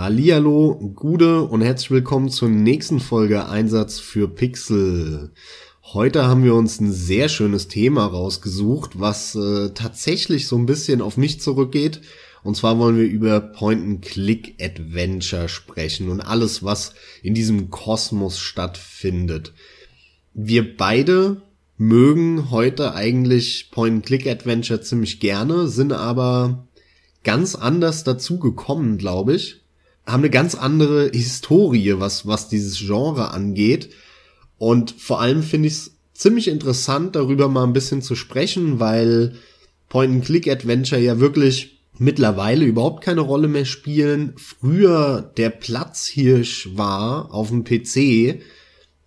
Hallihallo, Gude und herzlich willkommen zur nächsten Folge Einsatz für Pixel. Heute haben wir uns ein sehr schönes Thema rausgesucht, was äh, tatsächlich so ein bisschen auf mich zurückgeht. Und zwar wollen wir über Point-and-Click-Adventure sprechen und alles, was in diesem Kosmos stattfindet. Wir beide mögen heute eigentlich Point-and-Click-Adventure ziemlich gerne, sind aber ganz anders dazu gekommen, glaube ich haben eine ganz andere Historie, was, was dieses Genre angeht. Und vor allem finde ich es ziemlich interessant, darüber mal ein bisschen zu sprechen, weil Point-and-Click-Adventure ja wirklich mittlerweile überhaupt keine Rolle mehr spielen. Früher der Platzhirsch war auf dem PC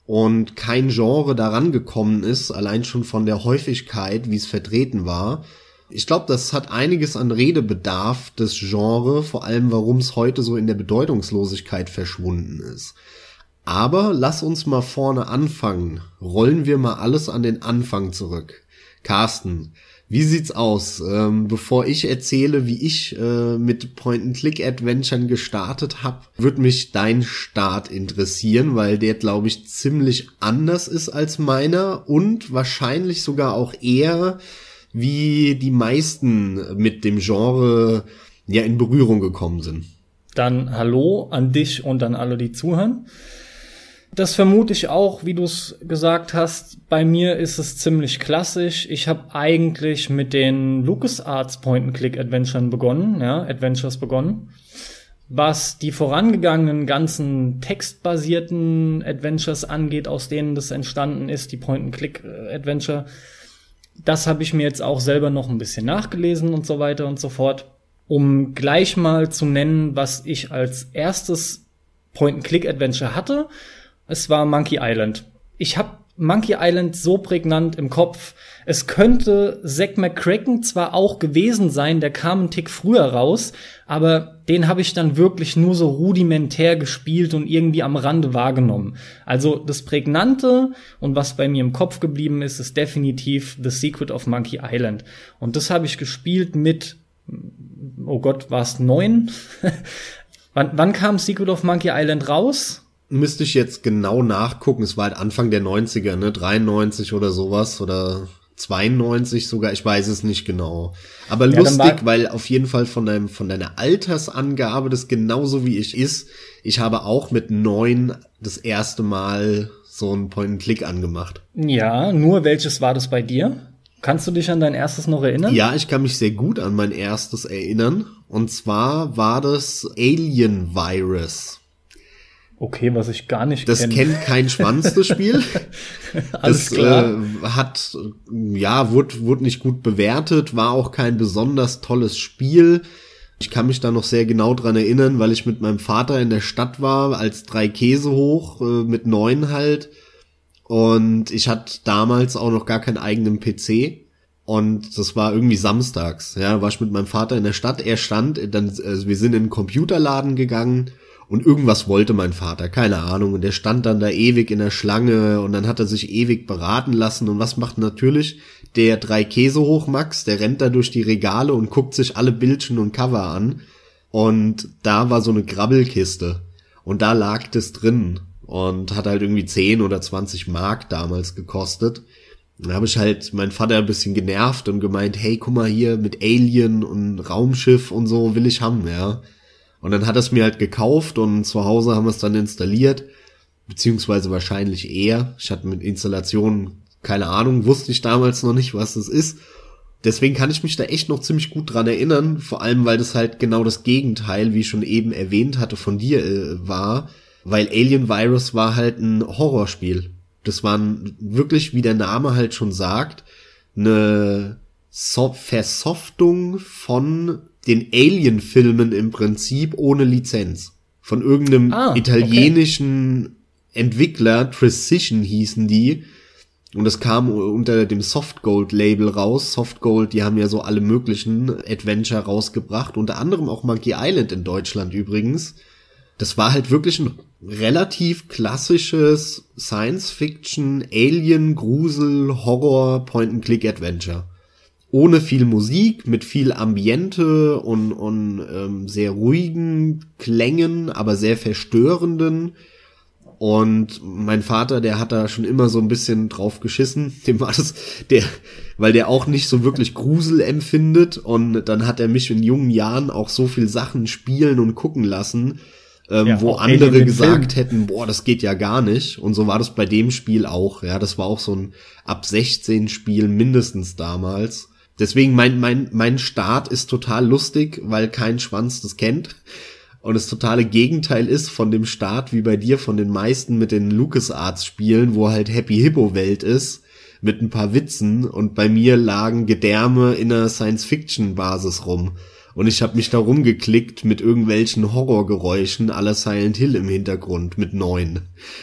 und kein Genre daran gekommen ist, allein schon von der Häufigkeit, wie es vertreten war. Ich glaube, das hat einiges an Redebedarf des Genre, vor allem warum es heute so in der Bedeutungslosigkeit verschwunden ist. Aber lass uns mal vorne anfangen. Rollen wir mal alles an den Anfang zurück. Carsten, wie sieht's aus? Ähm, bevor ich erzähle, wie ich äh, mit Point-and-Click-Adventuren gestartet habe, würde mich dein Start interessieren, weil der, glaube ich, ziemlich anders ist als meiner und wahrscheinlich sogar auch eher wie die meisten mit dem Genre ja in Berührung gekommen sind. Dann hallo an dich und an alle, die zuhören. Das vermute ich auch, wie du es gesagt hast. Bei mir ist es ziemlich klassisch. Ich habe eigentlich mit den LucasArts Point-and-Click-Adventuren begonnen, ja, Adventures begonnen. Was die vorangegangenen ganzen textbasierten Adventures angeht, aus denen das entstanden ist, die Point-and-Click-Adventure, das habe ich mir jetzt auch selber noch ein bisschen nachgelesen und so weiter und so fort, um gleich mal zu nennen, was ich als erstes Point-and-Click-Adventure hatte. Es war Monkey Island. Ich habe Monkey Island so prägnant im Kopf. Es könnte Zack McCracken zwar auch gewesen sein, der kam einen Tick früher raus, aber den habe ich dann wirklich nur so rudimentär gespielt und irgendwie am Rande wahrgenommen. Also das Prägnante und was bei mir im Kopf geblieben ist, ist definitiv The Secret of Monkey Island. Und das habe ich gespielt mit, oh Gott, war es neun? wann, wann kam Secret of Monkey Island raus? Müsste ich jetzt genau nachgucken. Es war halt Anfang der 90er, ne? 93 oder sowas oder 92 sogar, ich weiß es nicht genau. Aber ja, lustig, weil auf jeden Fall von deinem, von deiner Altersangabe das genauso wie ich ist. Ich habe auch mit neun das erste Mal so ein Point-and-Click angemacht. Ja, nur welches war das bei dir? Kannst du dich an dein erstes noch erinnern? Ja, ich kann mich sehr gut an mein erstes erinnern. Und zwar war das Alien Virus. Okay, was ich gar nicht Das kenn. kennt kein Schwanz, das Spiel. Alles das, klar. Äh, hat, ja, wurde, wurde nicht gut bewertet, war auch kein besonders tolles Spiel. Ich kann mich da noch sehr genau dran erinnern, weil ich mit meinem Vater in der Stadt war, als drei Käse hoch, äh, mit neun halt. Und ich hatte damals auch noch gar keinen eigenen PC. Und das war irgendwie samstags. Ja, war ich mit meinem Vater in der Stadt. Er stand, dann, also wir sind in den Computerladen gegangen und irgendwas wollte mein Vater, keine Ahnung. Und der stand dann da ewig in der Schlange und dann hat er sich ewig beraten lassen. Und was macht natürlich der drei Käse hoch Max? Der rennt da durch die Regale und guckt sich alle Bildchen und Cover an. Und da war so eine Grabbelkiste. Und da lag das drin. Und hat halt irgendwie 10 oder 20 Mark damals gekostet. Da habe ich halt meinen Vater ein bisschen genervt und gemeint, hey, guck mal hier mit Alien und Raumschiff und so will ich haben, ja. Und dann hat er es mir halt gekauft und zu Hause haben wir es dann installiert, beziehungsweise wahrscheinlich eher. Ich hatte mit Installation keine Ahnung, wusste ich damals noch nicht, was das ist. Deswegen kann ich mich da echt noch ziemlich gut dran erinnern, vor allem weil das halt genau das Gegenteil, wie ich schon eben erwähnt hatte, von dir äh, war, weil Alien Virus war halt ein Horrorspiel. Das war wirklich, wie der Name halt schon sagt, eine so Versoftung von den Alien-Filmen im Prinzip ohne Lizenz. Von irgendeinem ah, italienischen okay. Entwickler, Precision hießen die. Und das kam unter dem Softgold-Label raus. Softgold, die haben ja so alle möglichen Adventure rausgebracht, unter anderem auch Monkey Island in Deutschland übrigens. Das war halt wirklich ein relativ klassisches Science-Fiction, Alien, Grusel, Horror, Point-and-Click-Adventure. Ohne viel Musik, mit viel Ambiente und, und ähm, sehr ruhigen Klängen, aber sehr verstörenden. Und mein Vater, der hat da schon immer so ein bisschen drauf geschissen. Dem war das, der, weil der auch nicht so wirklich Grusel empfindet. Und dann hat er mich in jungen Jahren auch so viel Sachen spielen und gucken lassen, ähm, ja, wo andere gesagt Film. hätten, boah, das geht ja gar nicht. Und so war das bei dem Spiel auch. Ja, das war auch so ein ab 16 Spiel mindestens damals. Deswegen mein, mein, mein Start ist total lustig, weil kein Schwanz das kennt. Und das totale Gegenteil ist von dem Start wie bei dir von den meisten mit den LucasArts Spielen, wo halt Happy Hippo Welt ist mit ein paar Witzen und bei mir lagen Gedärme in einer Science-Fiction-Basis rum. Und ich habe mich da rumgeklickt mit irgendwelchen Horrorgeräuschen aller Silent Hill im Hintergrund mit neun.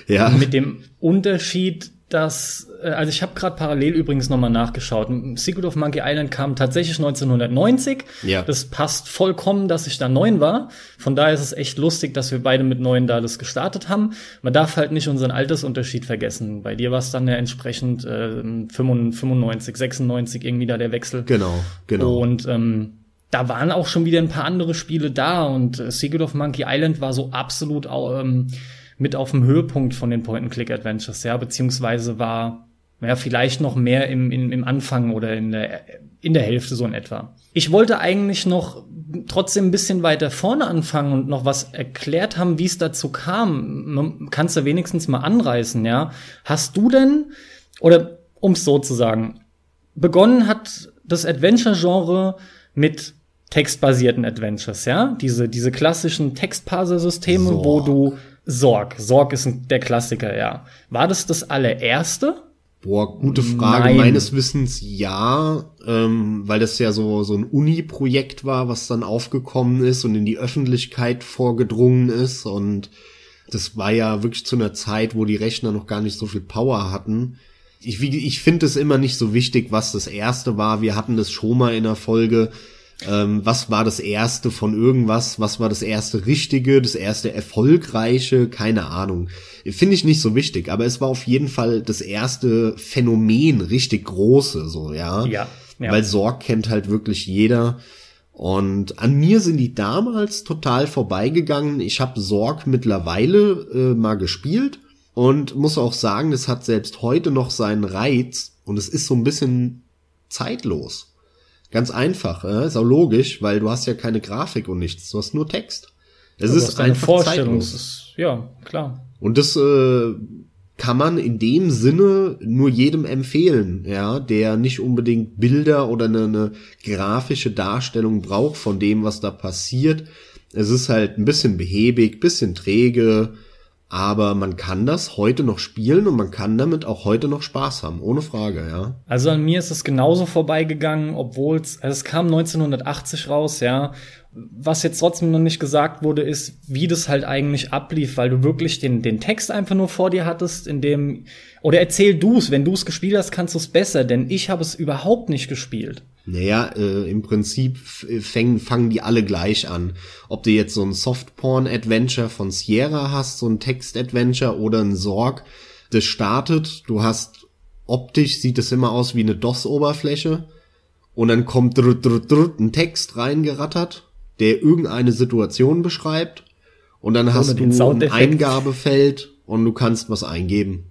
Ja. Mit dem Unterschied, dass, äh, also ich habe gerade parallel übrigens nochmal nachgeschaut. Secret of Monkey Island kam tatsächlich 1990. Ja. Das passt vollkommen, dass ich da neun war. Von daher ist es echt lustig, dass wir beide mit neun da das gestartet haben. Man darf halt nicht unseren Altersunterschied vergessen. Bei dir war es dann ja entsprechend äh, 95, 96 irgendwie da der Wechsel. Genau, genau. Und ähm, da waren auch schon wieder ein paar andere Spiele da und äh, Secret of Monkey Island war so absolut ähm, mit auf dem Höhepunkt von den Point-and-Click-Adventures, ja, beziehungsweise war ja, vielleicht noch mehr im, im, im Anfang oder in der, in der Hälfte so in etwa. Ich wollte eigentlich noch trotzdem ein bisschen weiter vorne anfangen und noch was erklärt haben, wie es dazu kam. Kannst du wenigstens mal anreißen, ja? Hast du denn, oder um es so zu sagen, begonnen hat das Adventure-Genre mit textbasierten Adventures, ja? Diese, diese klassischen Textparser-Systeme, wo du Sorg. Sorg ist ein, der Klassiker, ja. War das das allererste? Boah, gute Frage. Nein. Meines Wissens ja, ähm, weil das ja so, so ein Uni-Projekt war, was dann aufgekommen ist und in die Öffentlichkeit vorgedrungen ist. Und das war ja wirklich zu einer Zeit, wo die Rechner noch gar nicht so viel Power hatten. Ich, ich finde es immer nicht so wichtig, was das erste war. Wir hatten das schon mal in der Folge ähm, was war das erste von irgendwas? Was war das erste Richtige, das erste Erfolgreiche? Keine Ahnung. Finde ich nicht so wichtig, aber es war auf jeden Fall das erste Phänomen, richtig große, so, ja. Ja. ja. Weil Sorg kennt halt wirklich jeder. Und an mir sind die damals total vorbeigegangen. Ich habe Sorg mittlerweile äh, mal gespielt und muss auch sagen, es hat selbst heute noch seinen Reiz und es ist so ein bisschen zeitlos. Ganz einfach, äh? ist auch logisch, weil du hast ja keine Grafik und nichts, du hast nur Text. Es ist einfach Vorstellung. Ist, ja, klar. Und das äh, kann man in dem Sinne nur jedem empfehlen, ja, der nicht unbedingt Bilder oder eine, eine grafische Darstellung braucht von dem, was da passiert. Es ist halt ein bisschen behäbig, bisschen träge, aber man kann das heute noch spielen und man kann damit auch heute noch Spaß haben, ohne Frage, ja. Also an mir ist es genauso vorbeigegangen, obwohl es, also es kam 1980 raus, ja. Was jetzt trotzdem noch nicht gesagt wurde, ist, wie das halt eigentlich ablief, weil du wirklich den, den Text einfach nur vor dir hattest, in dem, oder erzähl du's, wenn du's gespielt hast, kannst du's besser, denn ich habe es überhaupt nicht gespielt. Naja, äh, im Prinzip fangen, fangen die alle gleich an. Ob du jetzt so ein Softporn-Adventure von Sierra hast, so ein Text-Adventure oder ein Sorg, das startet, du hast optisch sieht es immer aus wie eine DOS-Oberfläche und dann kommt drr, drr, drr, ein Text reingerattert, der irgendeine Situation beschreibt und dann hast du ein Eingabefeld und du kannst was eingeben.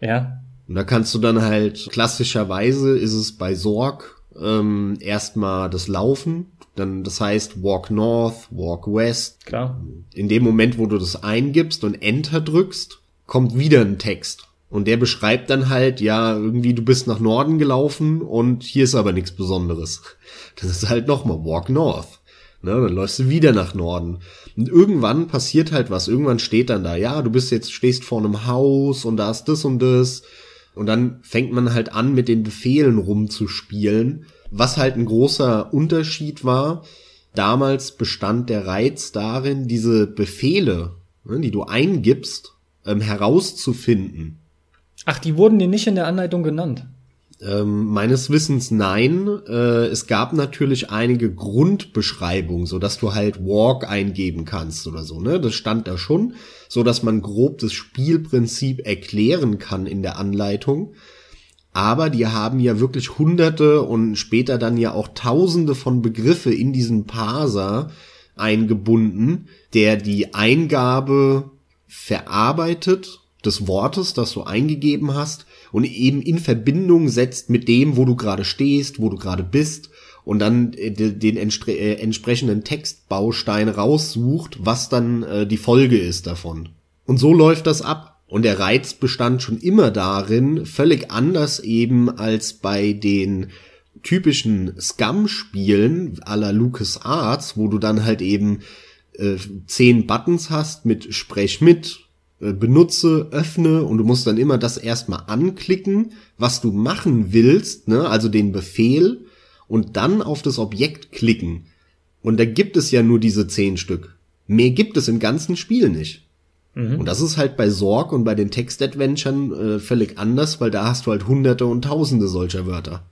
Ja. Und da kannst du dann halt klassischerweise ist es bei Sorg ähm, erstmal das Laufen, dann das heißt Walk North, Walk West. Klar. In dem Moment, wo du das eingibst und Enter drückst, kommt wieder ein Text. Und der beschreibt dann halt, ja, irgendwie du bist nach Norden gelaufen und hier ist aber nichts Besonderes. Das ist halt nochmal Walk North. Ne, dann läufst du wieder nach Norden. Und irgendwann passiert halt was. Irgendwann steht dann da, ja, du bist jetzt, stehst vor einem Haus und da ist das und das. Und dann fängt man halt an, mit den Befehlen rumzuspielen, was halt ein großer Unterschied war. Damals bestand der Reiz darin, diese Befehle, ne, die du eingibst, ähm, herauszufinden. Ach, die wurden dir nicht in der Anleitung genannt. Ähm, meines Wissens nein. Äh, es gab natürlich einige Grundbeschreibungen, so dass du halt Walk eingeben kannst oder so, ne? Das stand da schon, so dass man grob das Spielprinzip erklären kann in der Anleitung. aber die haben ja wirklich hunderte und später dann ja auch tausende von Begriffe in diesen Parser eingebunden, der die Eingabe verarbeitet des Wortes, das du eingegeben hast und eben in Verbindung setzt mit dem, wo du gerade stehst, wo du gerade bist und dann äh, den äh, entsprechenden Textbaustein raussucht, was dann äh, die Folge ist davon. Und so läuft das ab. Und der Reiz bestand schon immer darin, völlig anders eben als bei den typischen Scum-Spielen aller Lucas Arts, wo du dann halt eben äh, zehn Buttons hast mit Sprech mit, benutze, öffne und du musst dann immer das erstmal anklicken, was du machen willst, ne, also den Befehl und dann auf das Objekt klicken. Und da gibt es ja nur diese zehn Stück. Mehr gibt es im ganzen Spiel nicht. Mhm. Und das ist halt bei Sorg und bei den Text-Adventuren äh, völlig anders, weil da hast du halt hunderte und tausende solcher Wörter.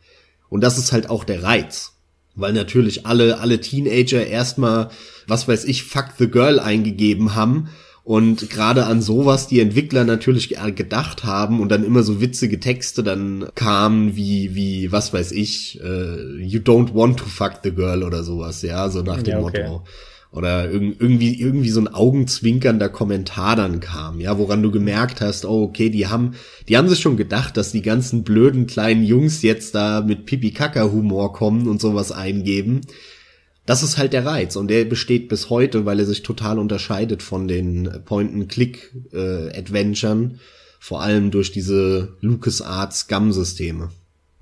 Und das ist halt auch der Reiz. Weil natürlich alle, alle Teenager erstmal, was weiß ich, fuck the girl eingegeben haben und gerade an sowas die Entwickler natürlich gedacht haben und dann immer so witzige Texte dann kamen wie, wie, was weiß ich, uh, you don't want to fuck the girl oder sowas, ja, so nach dem ja, okay. Motto oder irgendwie irgendwie so ein augenzwinkernder Kommentar dann kam, ja, woran du gemerkt hast, oh okay, die haben die haben sich schon gedacht, dass die ganzen blöden kleinen Jungs jetzt da mit Pipi Kaka Humor kommen und sowas eingeben. Das ist halt der Reiz und der besteht bis heute, weil er sich total unterscheidet von den Point-and-Click äh, Adventuren, vor allem durch diese LucasArts Scum-Systeme.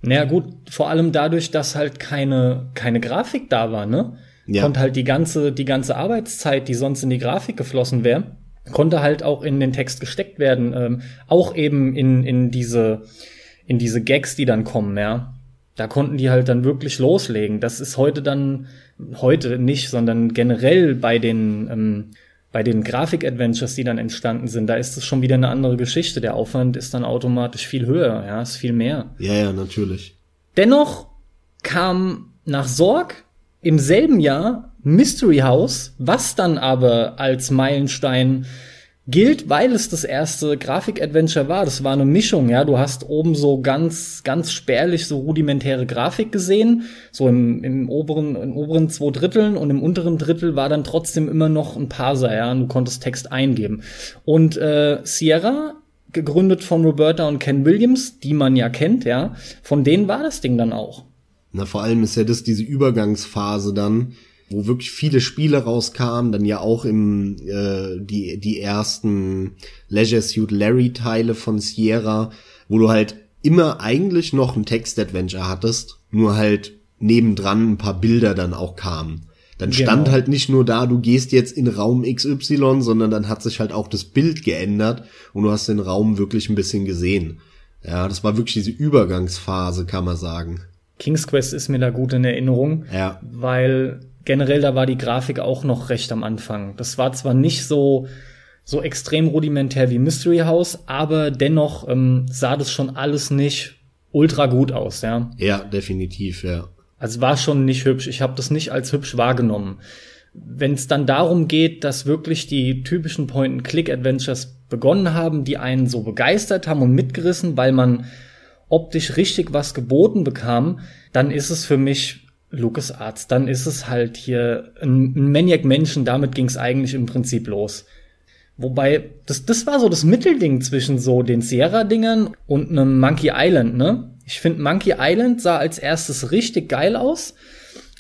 Naja gut, vor allem dadurch, dass halt keine keine Grafik da war, ne? ja. konnte halt die ganze, die ganze Arbeitszeit, die sonst in die Grafik geflossen wäre, konnte halt auch in den Text gesteckt werden, ähm, auch eben in, in diese, in diese Gags, die dann kommen, ja. Da konnten die halt dann wirklich loslegen. Das ist heute dann, heute nicht, sondern generell bei den, ähm, bei den Grafik-Adventures, die dann entstanden sind, da ist es schon wieder eine andere Geschichte. Der Aufwand ist dann automatisch viel höher, ja, ist viel mehr. Ja, ja, natürlich. Dennoch kam nach Sorg im selben Jahr Mystery House, was dann aber als Meilenstein gilt, weil es das erste Grafik-Adventure war. Das war eine Mischung, ja. Du hast oben so ganz, ganz spärlich so rudimentäre Grafik gesehen, so im, im oberen, im oberen zwei Dritteln und im unteren Drittel war dann trotzdem immer noch ein Parser, ja. Und du konntest Text eingeben. Und äh, Sierra gegründet von Roberta und Ken Williams, die man ja kennt, ja, von denen war das Ding dann auch. Na, vor allem ist ja das diese Übergangsphase dann, wo wirklich viele Spiele rauskamen, dann ja auch im äh, die die ersten Leisure Suit Larry Teile von Sierra, wo du halt immer eigentlich noch ein Text-Adventure hattest, nur halt nebendran ein paar Bilder dann auch kamen. Dann stand genau. halt nicht nur da, du gehst jetzt in Raum XY, sondern dann hat sich halt auch das Bild geändert und du hast den Raum wirklich ein bisschen gesehen. Ja, das war wirklich diese Übergangsphase, kann man sagen. King's Quest ist mir da gut in Erinnerung, ja. weil generell da war die Grafik auch noch recht am Anfang. Das war zwar nicht so so extrem rudimentär wie Mystery House, aber dennoch ähm, sah das schon alles nicht ultra gut aus, ja. Ja, definitiv, ja. Also war schon nicht hübsch. Ich habe das nicht als hübsch wahrgenommen. Wenn es dann darum geht, dass wirklich die typischen Point-and-Click-Adventures begonnen haben, die einen so begeistert haben und mitgerissen, weil man optisch richtig was geboten bekam, dann ist es für mich Lucas Arts. Dann ist es halt hier ein, Maniac Menschen. Damit ging es eigentlich im Prinzip los. Wobei, das, das war so das Mittelding zwischen so den Sierra-Dingern und einem Monkey Island, ne? Ich finde, Monkey Island sah als erstes richtig geil aus.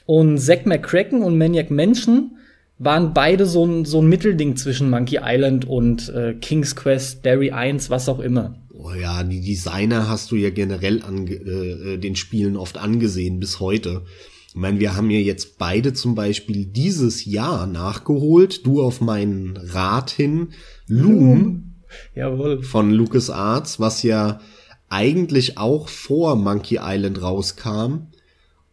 Und Zack McCracken und Maniac Menschen waren beide so ein, so ein Mittelding zwischen Monkey Island und äh, King's Quest, Derry 1, was auch immer. Oh ja, die Designer hast du ja generell an äh, äh, den Spielen oft angesehen bis heute. Ich meine, wir haben ja jetzt beide zum Beispiel dieses Jahr nachgeholt, du auf meinen Rat hin, Loom Jawohl. von LucasArts, was ja eigentlich auch vor Monkey Island rauskam.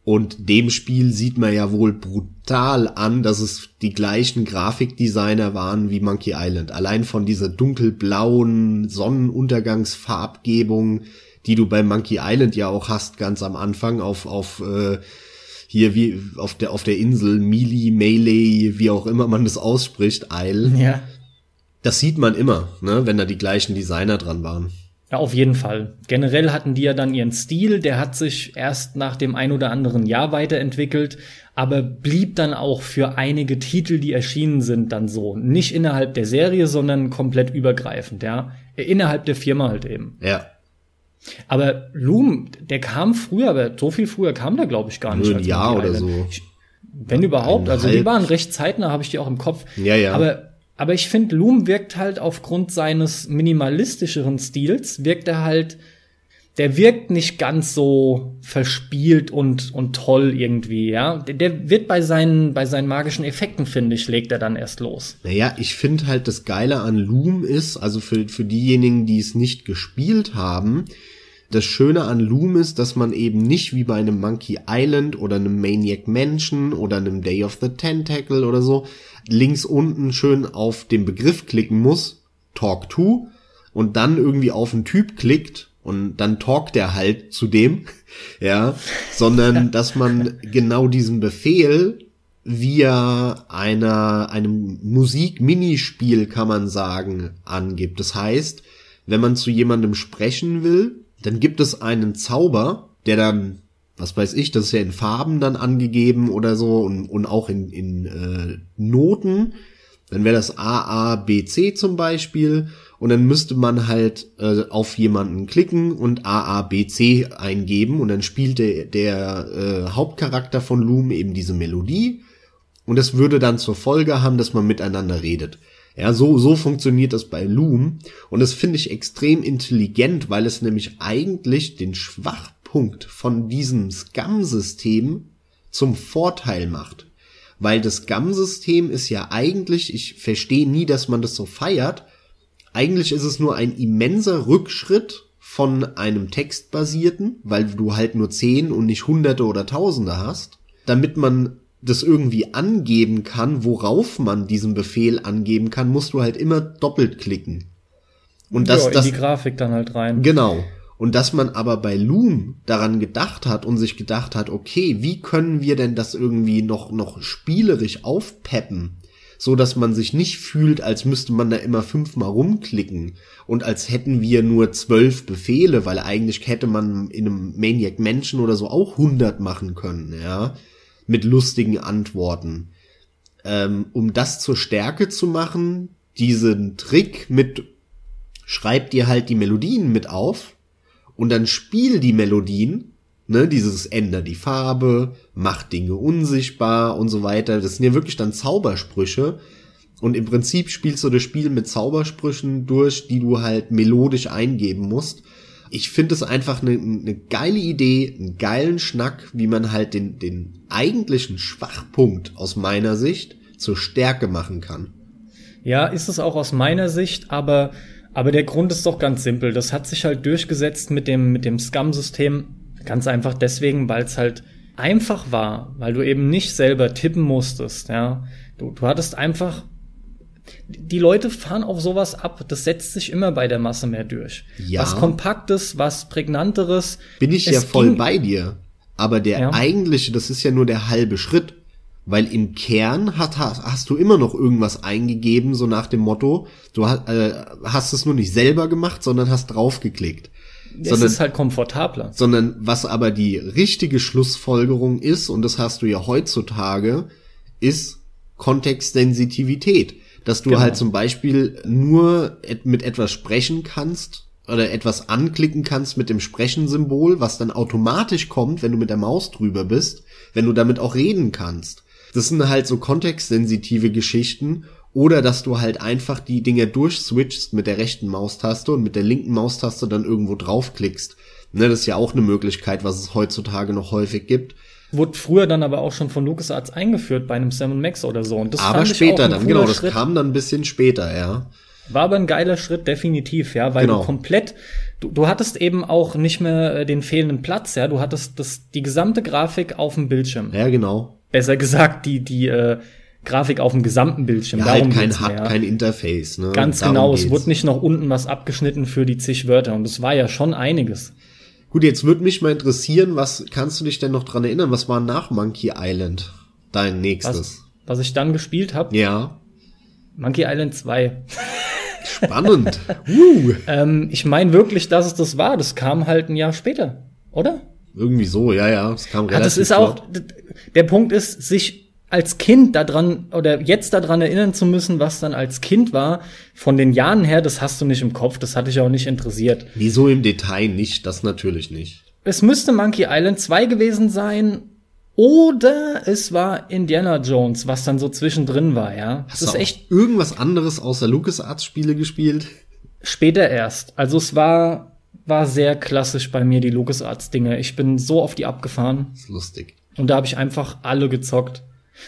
Und dem Spiel sieht man ja wohl brutal an, dass es die gleichen Grafikdesigner waren wie Monkey Island. Allein von dieser dunkelblauen Sonnenuntergangsfarbgebung, die du bei Monkey Island ja auch hast, ganz am Anfang auf, auf äh, hier wie auf der auf der Insel Mili, Melee, wie auch immer man das ausspricht, Isle. Ja. Das sieht man immer, ne, wenn da die gleichen Designer dran waren. Ja, auf jeden Fall. Generell hatten die ja dann ihren Stil, der hat sich erst nach dem ein oder anderen Jahr weiterentwickelt, aber blieb dann auch für einige Titel, die erschienen sind, dann so. Nicht innerhalb der Serie, sondern komplett übergreifend, ja. Innerhalb der Firma halt eben. Ja. Aber Loom, der kam früher, aber so viel früher kam der, glaube ich, gar nicht. Nur ein Jahr oder so. Ich, wenn überhaupt. Also die waren recht zeitnah, habe ich die auch im Kopf. Ja, ja. Aber aber ich finde, Loom wirkt halt aufgrund seines minimalistischeren Stils, wirkt er halt, der wirkt nicht ganz so verspielt und, und toll irgendwie, ja. Der, der wird bei seinen, bei seinen magischen Effekten, finde ich, legt er dann erst los. Naja, ich finde halt das Geile an Loom ist, also für, für diejenigen, die es nicht gespielt haben, das Schöne an Loom ist, dass man eben nicht wie bei einem Monkey Island oder einem Maniac Mansion oder einem Day of the Tentacle oder so links unten schön auf den Begriff klicken muss, Talk to, und dann irgendwie auf einen Typ klickt und dann talkt er halt zu dem, ja, sondern dass man genau diesen Befehl via einer, einem Musik-Minispiel kann man sagen, angibt. Das heißt, wenn man zu jemandem sprechen will, dann gibt es einen Zauber, der dann, was weiß ich, das ist ja in Farben dann angegeben oder so und, und auch in, in äh, Noten. Dann wäre das A, A, B, C zum Beispiel. Und dann müsste man halt äh, auf jemanden klicken und A, A, B, C eingeben. Und dann spielt der, der äh, Hauptcharakter von Loom eben diese Melodie. Und das würde dann zur Folge haben, dass man miteinander redet. Ja, so, so funktioniert das bei Loom. Und das finde ich extrem intelligent, weil es nämlich eigentlich den Schwachpunkt von diesem Scam-System zum Vorteil macht. Weil das Scam-System ist ja eigentlich, ich verstehe nie, dass man das so feiert, eigentlich ist es nur ein immenser Rückschritt von einem textbasierten, weil du halt nur zehn und nicht hunderte oder tausende hast, damit man das irgendwie angeben kann, worauf man diesen Befehl angeben kann, musst du halt immer doppelt klicken. Und das, ja, in das, die Grafik dann halt rein. Genau. Und dass man aber bei Loom daran gedacht hat und sich gedacht hat, okay, wie können wir denn das irgendwie noch, noch spielerisch aufpeppen? So dass man sich nicht fühlt, als müsste man da immer fünfmal rumklicken und als hätten wir nur zwölf Befehle, weil eigentlich hätte man in einem Maniac Mansion oder so auch hundert machen können, ja mit lustigen Antworten. Ähm, um das zur Stärke zu machen, diesen Trick mit schreib dir halt die Melodien mit auf und dann spiel die Melodien, ne, dieses änder die Farbe, mach Dinge unsichtbar und so weiter. Das sind ja wirklich dann Zaubersprüche. Und im Prinzip spielst du das Spiel mit Zaubersprüchen durch, die du halt melodisch eingeben musst ich finde es einfach eine, eine geile Idee, einen geilen Schnack, wie man halt den, den eigentlichen Schwachpunkt aus meiner Sicht zur Stärke machen kann. Ja, ist es auch aus meiner Sicht, aber, aber der Grund ist doch ganz simpel. Das hat sich halt durchgesetzt mit dem, mit dem Scum-System. Ganz einfach deswegen, weil es halt einfach war, weil du eben nicht selber tippen musstest, ja. Du, du hattest einfach die Leute fahren auf sowas ab. Das setzt sich immer bei der Masse mehr durch. Ja. Was Kompaktes, was Prägnanteres. Bin ich ja voll bei dir. Aber der ja. eigentliche, das ist ja nur der halbe Schritt. Weil im Kern hat, hast du immer noch irgendwas eingegeben, so nach dem Motto, du hast, äh, hast es nur nicht selber gemacht, sondern hast draufgeklickt. Es sondern, ist halt komfortabler. Sondern was aber die richtige Schlussfolgerung ist, und das hast du ja heutzutage, ist Kontextsensitivität dass du genau. halt zum Beispiel nur mit etwas sprechen kannst oder etwas anklicken kannst mit dem Sprechen-Symbol, was dann automatisch kommt, wenn du mit der Maus drüber bist, wenn du damit auch reden kannst. Das sind halt so kontextsensitive Geschichten oder dass du halt einfach die Dinge durchswitchst mit der rechten Maustaste und mit der linken Maustaste dann irgendwo draufklickst. Ne, das ist ja auch eine Möglichkeit, was es heutzutage noch häufig gibt. Wurde früher dann aber auch schon von LucasArts eingeführt bei einem Sam Max oder so. Und das aber später dann, genau, das Schritt. kam dann ein bisschen später, ja. War aber ein geiler Schritt, definitiv, ja, weil genau. du komplett, du, du hattest eben auch nicht mehr äh, den fehlenden Platz, ja, du hattest das, die gesamte Grafik auf dem Bildschirm. Ja, genau. Besser gesagt, die, die, äh, Grafik auf dem gesamten Bildschirm. Ja, halt kein HUD, kein Interface, ne? Ganz Darum genau, geht's. es wurde nicht noch unten was abgeschnitten für die zig Wörter und es war ja schon einiges. Gut, jetzt würde mich mal interessieren, was kannst du dich denn noch dran erinnern? Was war nach Monkey Island dein nächstes? Was, was ich dann gespielt habe? Ja. Monkey Island 2. Spannend. uh. ähm, ich meine wirklich, dass es das war. Das kam halt ein Jahr später, oder? Irgendwie so, ja, ja. Es kam relativ ja, das ist flott. auch, der Punkt ist, sich als Kind daran oder jetzt daran erinnern zu müssen, was dann als Kind war, von den Jahren her, das hast du nicht im Kopf, das hat dich auch nicht interessiert. Wieso im Detail nicht? Das natürlich nicht. Es müsste Monkey Island 2 gewesen sein oder es war Indiana Jones, was dann so zwischendrin war, ja. Hast das ist echt irgendwas anderes außer LucasArts Spiele gespielt? Später erst. Also es war war sehr klassisch bei mir die LucasArts Dinge. Ich bin so auf die abgefahren. Das ist lustig. Und da habe ich einfach alle gezockt.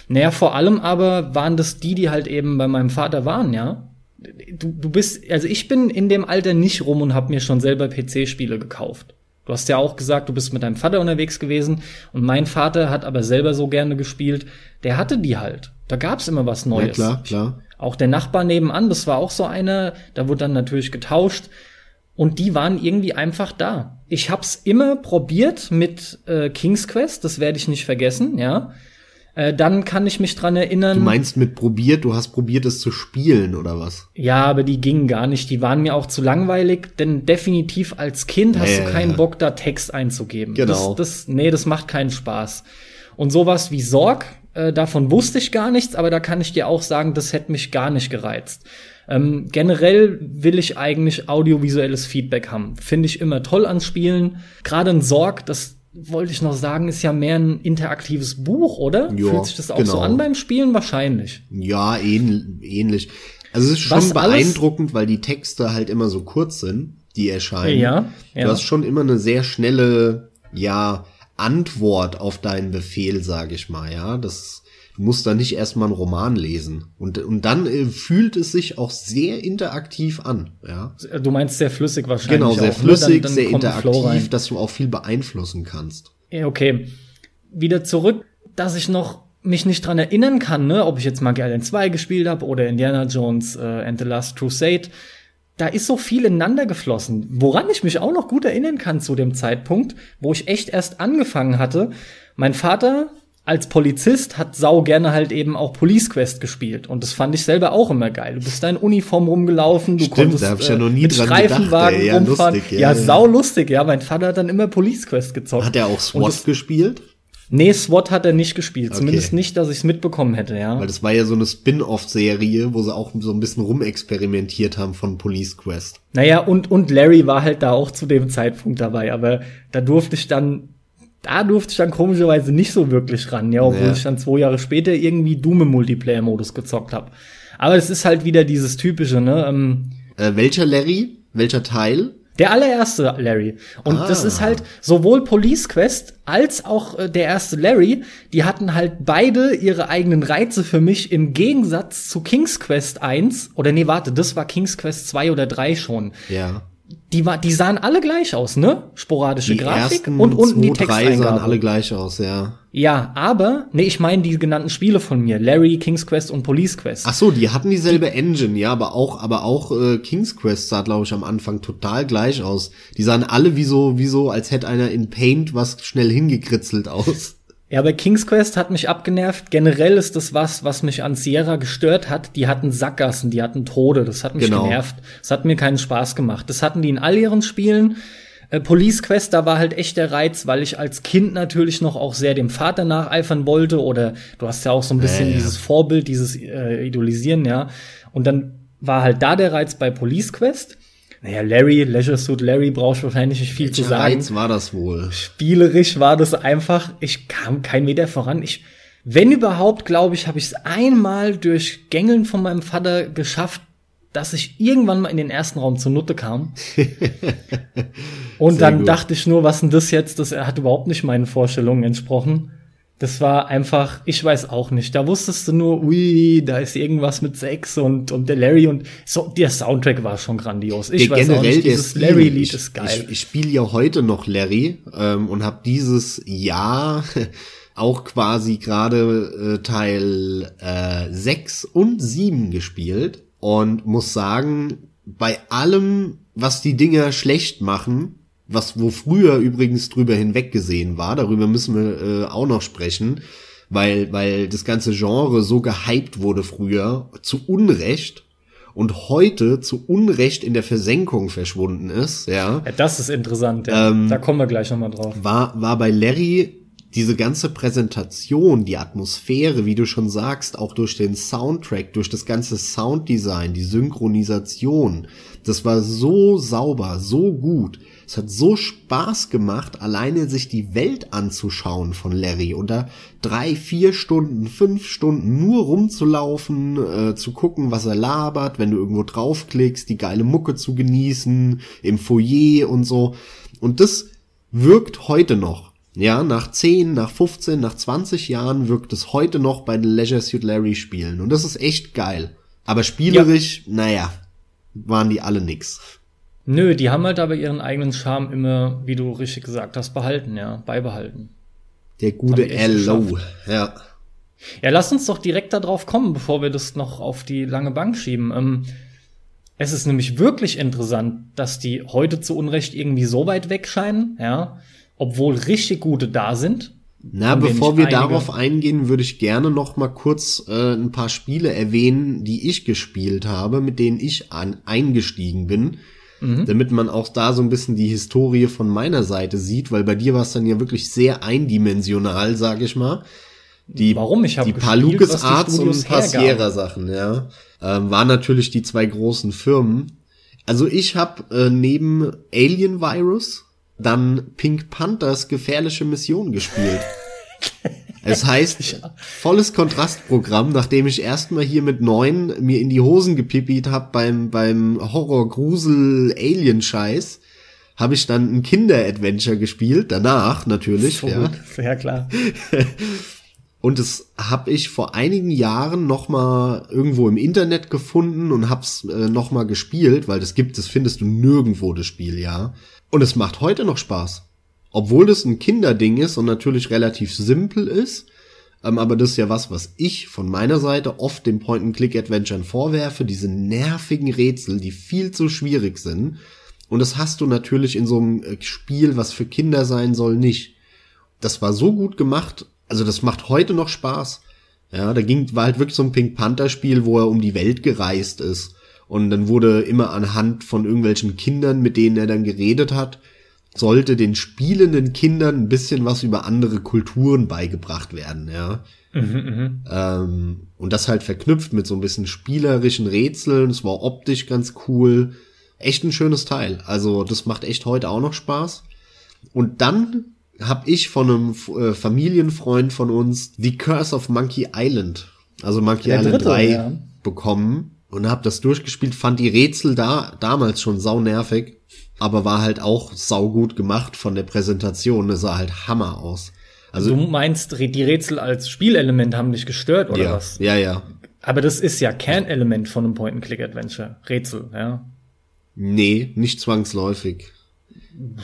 Naja, vor allem aber waren das die, die halt eben bei meinem Vater waren, ja. Du, du bist, also ich bin in dem Alter nicht rum und habe mir schon selber PC-Spiele gekauft. Du hast ja auch gesagt, du bist mit deinem Vater unterwegs gewesen und mein Vater hat aber selber so gerne gespielt. Der hatte die halt. Da gab's immer was Neues. Ja, klar, klar. Auch der Nachbar nebenan, das war auch so einer, da wurde dann natürlich getauscht und die waren irgendwie einfach da. Ich hab's immer probiert mit äh, King's Quest, das werde ich nicht vergessen, ja. Äh, dann kann ich mich dran erinnern. Du meinst mit probiert, du hast probiert es zu spielen oder was? Ja, aber die gingen gar nicht. Die waren mir auch zu langweilig, denn definitiv als Kind hast ja, du keinen. Bock, da Text einzugeben. Genau. Das, das, nee, das macht keinen Spaß. Und sowas wie Sorg, äh, davon wusste ich gar nichts, aber da kann ich dir auch sagen, das hätte mich gar nicht gereizt. Ähm, generell will ich eigentlich audiovisuelles Feedback haben. Finde ich immer toll an Spielen. Gerade ein Sorg, das wollte ich noch sagen, ist ja mehr ein interaktives Buch, oder? Ja, Fühlt sich das auch genau. so an beim Spielen? Wahrscheinlich. Ja, ähnlich. Also es ist schon Was beeindruckend, weil die Texte halt immer so kurz sind, die erscheinen. Ja, ja. Du hast schon immer eine sehr schnelle, ja, Antwort auf deinen Befehl, sage ich mal, ja. Das Du musst da nicht erstmal einen Roman lesen. Und, und dann äh, fühlt es sich auch sehr interaktiv an. Ja? Du meinst sehr flüssig wahrscheinlich. Genau, sehr auch, flüssig, ne? dann, dann sehr interaktiv, dass du auch viel beeinflussen kannst. Okay. Wieder zurück, dass ich noch mich nicht dran erinnern kann, ne, ob ich jetzt Monkey Island 2 gespielt habe oder Indiana Jones äh, and the Last Crusade. Da ist so viel ineinander geflossen. Woran ich mich auch noch gut erinnern kann zu dem Zeitpunkt, wo ich echt erst angefangen hatte. Mein Vater als Polizist hat Sau gerne halt eben auch Police Quest gespielt und das fand ich selber auch immer geil. Du bist da in Uniform rumgelaufen, du Stimmt, konntest da hab ich ja noch nie mit dran Streifenwagen gedacht, ey. ja, rumfahren. Lustig, ja, ja, sau lustig, ja. Mein Vater hat dann immer Police Quest gezockt. Hat er auch SWAT gespielt? Nee, SWAT hat er nicht gespielt. Okay. Zumindest nicht, dass ich es mitbekommen hätte, ja. Weil das war ja so eine Spin-off-Serie, wo sie auch so ein bisschen rumexperimentiert haben von Police Quest. Naja, und, und Larry war halt da auch zu dem Zeitpunkt dabei, aber da durfte ich dann da durfte ich dann komischerweise nicht so wirklich ran, ja, obwohl ja. ich dann zwei Jahre später irgendwie Doom im Multiplayer-Modus gezockt habe. Aber es ist halt wieder dieses typische, ne? Ähm, äh, welcher Larry? Welcher Teil? Der allererste Larry. Und ah. das ist halt sowohl Police Quest als auch äh, der erste Larry, die hatten halt beide ihre eigenen Reize für mich im Gegensatz zu King's Quest 1. Oder nee, warte, das war King's Quest 2 oder 3 schon. Ja die, war, die sahen alle gleich aus, ne? Sporadische die Grafik und unten die Texteingabe. sahen alle gleich aus, ja. Ja, aber, nee, ich meine die genannten Spiele von mir, Larry, King's Quest und Police Quest. Ach so, die hatten dieselbe die, Engine, ja, aber auch, aber auch äh, King's Quest sah, glaube ich, am Anfang total gleich aus. Die sahen alle wie so, wie so, als hätte einer in Paint was schnell hingekritzelt aus. Ja, bei King's Quest hat mich abgenervt. Generell ist das was, was mich an Sierra gestört hat. Die hatten Sackgassen, die hatten Tode. Das hat mich genau. genervt. Das hat mir keinen Spaß gemacht. Das hatten die in all ihren Spielen. Äh, Police Quest, da war halt echt der Reiz, weil ich als Kind natürlich noch auch sehr dem Vater nacheifern wollte. Oder du hast ja auch so ein bisschen ja. dieses Vorbild, dieses äh, Idolisieren, ja. Und dann war halt da der Reiz bei Police Quest. Naja, Larry, Leisure Suit Larry brauchst wahrscheinlich nicht viel Welcher zu sagen. Reiz war das wohl? Spielerisch war das einfach, ich kam kein Meter voran. Ich, wenn überhaupt, glaube ich, habe ich es einmal durch Gängeln von meinem Vater geschafft, dass ich irgendwann mal in den ersten Raum zur Nutte kam. Und dann gut. dachte ich nur, was denn das jetzt? Das hat überhaupt nicht meinen Vorstellungen entsprochen. Das war einfach, ich weiß auch nicht. Da wusstest du nur, ui, da ist irgendwas mit Sex und, und der Larry und so, der Soundtrack war schon grandios. Ich der weiß generell auch nicht, dieses Larry-Lied ist geil. Ich, ich spiele ja heute noch Larry ähm, und habe dieses Jahr auch quasi gerade äh, Teil äh, 6 und 7 gespielt und muss sagen, bei allem, was die Dinger schlecht machen, was wo früher übrigens drüber hinweggesehen war, darüber müssen wir äh, auch noch sprechen, weil weil das ganze Genre so gehypt wurde früher zu Unrecht und heute zu Unrecht in der Versenkung verschwunden ist, ja. ja das ist interessant, ja. Ähm, da kommen wir gleich nochmal drauf. War, war bei Larry diese ganze Präsentation, die Atmosphäre, wie du schon sagst, auch durch den Soundtrack, durch das ganze Sounddesign, die Synchronisation, das war so sauber, so gut. Es hat so Spaß gemacht, alleine sich die Welt anzuschauen von Larry und da drei, vier Stunden, fünf Stunden nur rumzulaufen, äh, zu gucken, was er labert, wenn du irgendwo draufklickst, die geile Mucke zu genießen, im Foyer und so. Und das wirkt heute noch. Ja, nach 10, nach 15, nach 20 Jahren wirkt es heute noch bei den Leisure Suit Larry Spielen. Und das ist echt geil. Aber spielerisch, ja. naja, waren die alle nix. Nö, die haben halt aber ihren eigenen Charme immer, wie du richtig gesagt hast, behalten, ja, beibehalten. Der gute L.O., ja. Ja, lass uns doch direkt darauf kommen, bevor wir das noch auf die lange Bank schieben. Ähm, es ist nämlich wirklich interessant, dass die heute zu Unrecht irgendwie so weit weg scheinen, ja obwohl richtig gute da sind. Na, bevor wir darauf eingehen, würde ich gerne noch mal kurz äh, ein paar Spiele erwähnen, die ich gespielt habe, mit denen ich an, eingestiegen bin, mhm. damit man auch da so ein bisschen die Historie von meiner Seite sieht, weil bei dir war es dann ja wirklich sehr eindimensional, sag ich mal. Die, Warum? Ich habe die paar Lucas Arts und paar Sierra Sachen, ja, ähm, waren natürlich die zwei großen Firmen. Also ich habe äh, neben Alien Virus dann Pink Panthers gefährliche Mission gespielt. Es heißt volles Kontrastprogramm, nachdem ich erstmal hier mit neun mir in die Hosen gepippiert hab beim beim Horror Grusel Alien Scheiß, habe ich dann ein Kinder Adventure gespielt, danach natürlich, so ja. Ja, klar. Und das habe ich vor einigen Jahren noch mal irgendwo im Internet gefunden und hab's äh, noch mal gespielt, weil das gibt, das findest du nirgendwo das Spiel, ja. Und es macht heute noch Spaß. Obwohl das ein Kinderding ist und natürlich relativ simpel ist, ähm, aber das ist ja was, was ich von meiner Seite oft dem Point-and-Click-Adventuren vorwerfe, diese nervigen Rätsel, die viel zu schwierig sind. Und das hast du natürlich in so einem äh, Spiel, was für Kinder sein soll, nicht. Das war so gut gemacht, also das macht heute noch Spaß. Ja, da ging, war halt wirklich so ein Pink Panther Spiel, wo er um die Welt gereist ist und dann wurde immer anhand von irgendwelchen Kindern, mit denen er dann geredet hat, sollte den spielenden Kindern ein bisschen was über andere Kulturen beigebracht werden, ja. Mhm, mh. ähm, und das halt verknüpft mit so ein bisschen spielerischen Rätseln. Es war optisch ganz cool. Echt ein schönes Teil. Also das macht echt heute auch noch Spaß. Und dann habe ich von einem äh, Familienfreund von uns The Curse of Monkey Island, also Monkey Der Island Dritte, 3 ja. bekommen und habe das durchgespielt, fand die Rätsel da damals schon sau nervig, aber war halt auch sau gut gemacht von der Präsentation. Es sah halt Hammer aus. Also du meinst, die Rätsel als Spielelement haben dich gestört oder ja, was? Ja, ja. Aber das ist ja Kernelement von einem Point-and-Click-Adventure. Rätsel, ja. Nee, nicht zwangsläufig.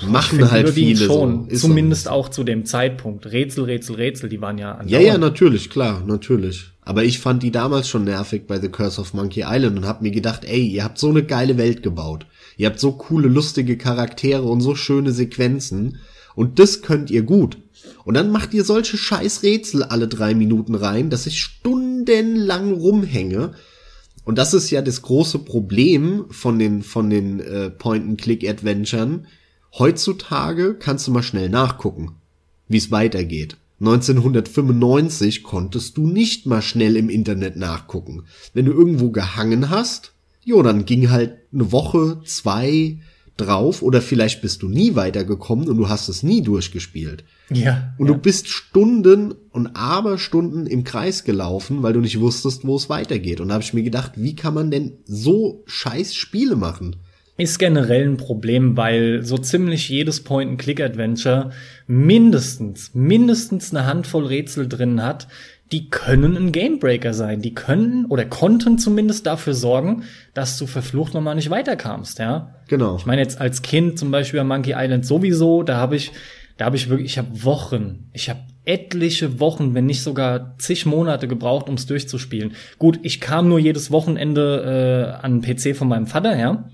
Machen halt viele schon. So. Zumindest so. auch zu dem Zeitpunkt. Rätsel, Rätsel, Rätsel, die waren ja Ja, ja, natürlich, klar, natürlich. Aber ich fand die damals schon nervig bei The Curse of Monkey Island und hab mir gedacht, ey, ihr habt so eine geile Welt gebaut. Ihr habt so coole, lustige Charaktere und so schöne Sequenzen. Und das könnt ihr gut. Und dann macht ihr solche scheiß Rätsel alle drei Minuten rein, dass ich stundenlang rumhänge. Und das ist ja das große Problem von den, von den äh, Point-and-Click-Adventuren. Heutzutage kannst du mal schnell nachgucken, wie es weitergeht. 1995 konntest du nicht mal schnell im Internet nachgucken. Wenn du irgendwo gehangen hast, jo, dann ging halt eine Woche, zwei drauf oder vielleicht bist du nie weitergekommen und du hast es nie durchgespielt. Ja. Und ja. du bist Stunden und Aberstunden im Kreis gelaufen, weil du nicht wusstest, wo es weitergeht. Und da habe ich mir gedacht, wie kann man denn so scheiß Spiele machen? ist generell ein Problem, weil so ziemlich jedes Point-and-Click-Adventure mindestens, mindestens eine Handvoll Rätsel drin hat, die können ein Gamebreaker sein. Die können oder konnten zumindest dafür sorgen, dass du verflucht nochmal nicht weiterkamst, ja. Genau. Ich meine jetzt als Kind zum Beispiel an Monkey Island sowieso, da habe ich, da habe ich wirklich, ich habe Wochen, ich habe etliche Wochen, wenn nicht sogar zig Monate gebraucht, ums durchzuspielen. Gut, ich kam nur jedes Wochenende äh, an den PC von meinem Vater, ja.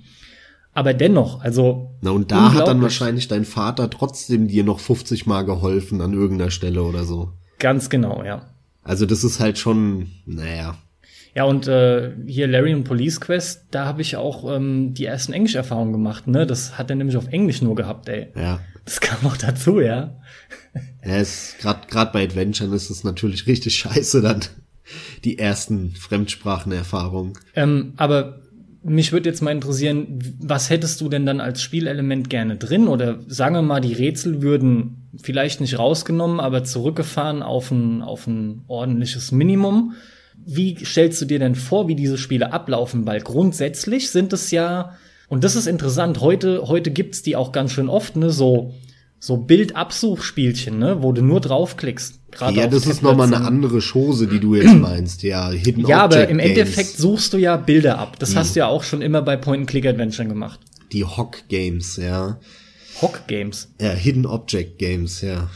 Aber dennoch, also. Na, und da hat dann wahrscheinlich dein Vater trotzdem dir noch 50 Mal geholfen an irgendeiner Stelle oder so. Ganz genau, ja. Also das ist halt schon, naja. Ja, und äh, hier Larry und Police Quest, da habe ich auch ähm, die ersten Englisch-Erfahrungen gemacht, ne? Das hat er nämlich auf Englisch nur gehabt, ey. Ja. Das kam auch dazu, ja. Ja, ist gerade gerade bei Adventuren ist es natürlich richtig scheiße dann die ersten Fremdsprachenerfahrungen. Ähm, aber mich würde jetzt mal interessieren, was hättest du denn dann als Spielelement gerne drin? Oder sagen wir mal, die Rätsel würden vielleicht nicht rausgenommen, aber zurückgefahren auf ein, auf ein ordentliches Minimum. Wie stellst du dir denn vor, wie diese Spiele ablaufen? Weil grundsätzlich sind es ja, und das ist interessant, heute, heute gibt's die auch ganz schön oft, ne, so so Bildabsuchspielchen, ne, wo du nur draufklickst. Ja, das ist nochmal eine andere Chose, die du jetzt meinst, ja. Hidden ja, Object aber im Games. Endeffekt suchst du ja Bilder ab. Das hm. hast du ja auch schon immer bei Point-and-Click-Adventure gemacht. Die Hock-Games, ja. Hock-Games? Ja, Hidden Object Games, ja.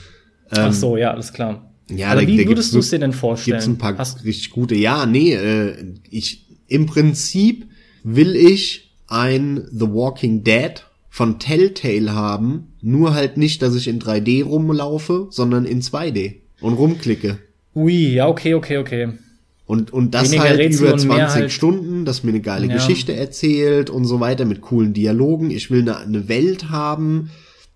Ähm, Ach so, ja, alles klar. Ja, aber da, wie würdest du es dir denn vorstellen? Gibt's ein paar hast richtig gute. Ja, nee, äh, ich im Prinzip will ich ein The Walking Dead von Telltale haben, nur halt nicht, dass ich in 3D rumlaufe, sondern in 2D und rumklicke. Ui, ja, okay, okay, okay. Und, und das Weniger halt Rätsel über 20 halt Stunden, das mir eine geile ja. Geschichte erzählt und so weiter mit coolen Dialogen. Ich will eine, eine Welt haben,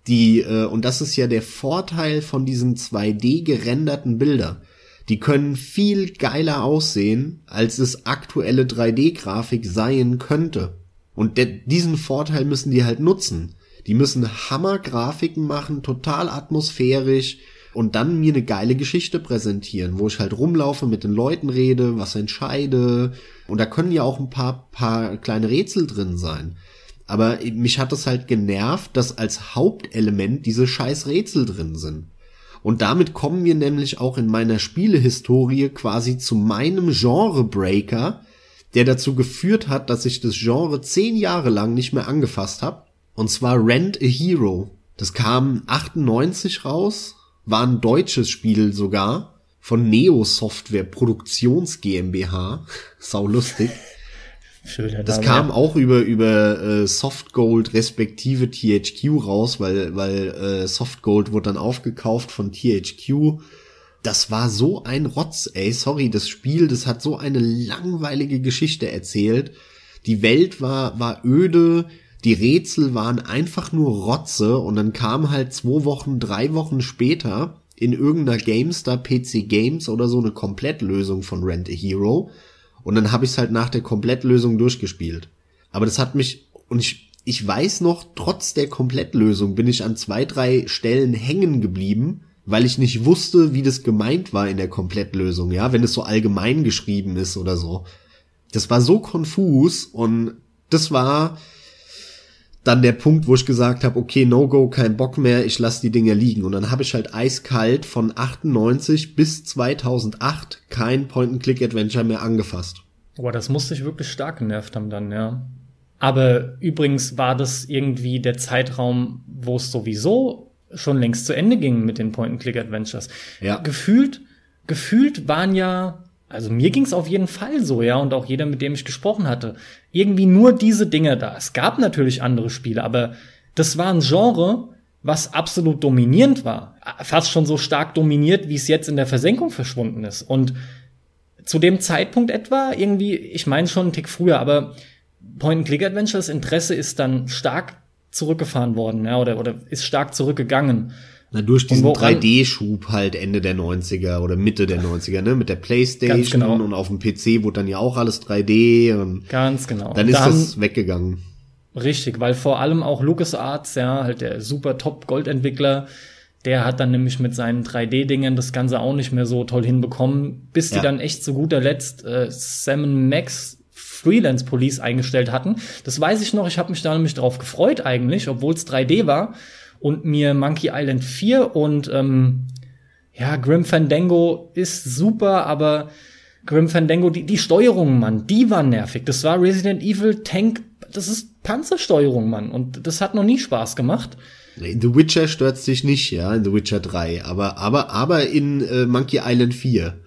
die, äh, und das ist ja der Vorteil von diesen 2D gerenderten Bilder. Die können viel geiler aussehen, als es aktuelle 3D-Grafik sein könnte. Und diesen Vorteil müssen die halt nutzen. Die müssen Hammer-Grafiken machen, total atmosphärisch und dann mir eine geile Geschichte präsentieren, wo ich halt rumlaufe, mit den Leuten rede, was entscheide. Und da können ja auch ein paar, paar kleine Rätsel drin sein. Aber mich hat es halt genervt, dass als Hauptelement diese scheiß Rätsel drin sind. Und damit kommen wir nämlich auch in meiner Spielehistorie quasi zu meinem Genrebreaker, der dazu geführt hat, dass ich das Genre zehn Jahre lang nicht mehr angefasst habe. Und zwar Rent a Hero. Das kam 98 raus, war ein deutsches Spiel sogar von Neo Software Produktions GmbH. Sau lustig. Schöner das kam auch über über äh, Softgold respektive THQ raus, weil weil äh, Softgold wurde dann aufgekauft von THQ das war so ein Rotz, ey, sorry, das Spiel, das hat so eine langweilige Geschichte erzählt. Die Welt war, war öde, die Rätsel waren einfach nur Rotze und dann kam halt zwei Wochen, drei Wochen später in irgendeiner GameStar PC Games oder so eine Komplettlösung von Rent a Hero und dann habe ich es halt nach der Komplettlösung durchgespielt. Aber das hat mich und ich ich weiß noch, trotz der Komplettlösung bin ich an zwei, drei Stellen hängen geblieben weil ich nicht wusste, wie das gemeint war in der Komplettlösung, ja, wenn es so allgemein geschrieben ist oder so. Das war so konfus und das war dann der Punkt, wo ich gesagt habe, okay, no go, kein Bock mehr, ich lasse die Dinger liegen. Und dann habe ich halt eiskalt von 98 bis 2008 kein Point-and-Click-Adventure mehr angefasst. Boah, das musste ich wirklich stark genervt haben dann, ja. Aber übrigens war das irgendwie der Zeitraum, wo es sowieso schon längst zu Ende ging mit den Point-and-Click-Adventures. Ja. Gefühlt, gefühlt waren ja, also mir ging es auf jeden Fall so, ja, und auch jeder, mit dem ich gesprochen hatte, irgendwie nur diese Dinge da. Es gab natürlich andere Spiele, aber das war ein Genre, was absolut dominierend war. Fast schon so stark dominiert, wie es jetzt in der Versenkung verschwunden ist. Und zu dem Zeitpunkt etwa, irgendwie, ich meine schon einen Tick früher, aber Point-and-Click-Adventures Interesse ist dann stark zurückgefahren worden, ja, oder, oder ist stark zurückgegangen. Na, durch diesen 3D-Schub halt Ende der 90er oder Mitte der 90er, ne, mit der Playstation genau. und auf dem PC wurde dann ja auch alles 3D und ganz genau. Dann ist dann, das weggegangen. Richtig, weil vor allem auch LucasArts, ja, halt der super Top-Gold-Entwickler, der hat dann nämlich mit seinen 3D-Dingen das Ganze auch nicht mehr so toll hinbekommen, bis die dann echt zu guter Letzt äh, Sam Max Freelance Police eingestellt hatten. Das weiß ich noch, ich habe mich da nämlich drauf gefreut eigentlich, obwohl es 3D war und mir Monkey Island 4 und ähm, ja, Grim Fandango ist super, aber Grim Fandango, die, die Steuerung, Mann, die war nervig. Das war Resident Evil Tank, das ist Panzersteuerung, Mann. Und das hat noch nie Spaß gemacht. In The Witcher stört sich nicht, ja, in The Witcher 3, aber, aber, aber in äh, Monkey Island 4.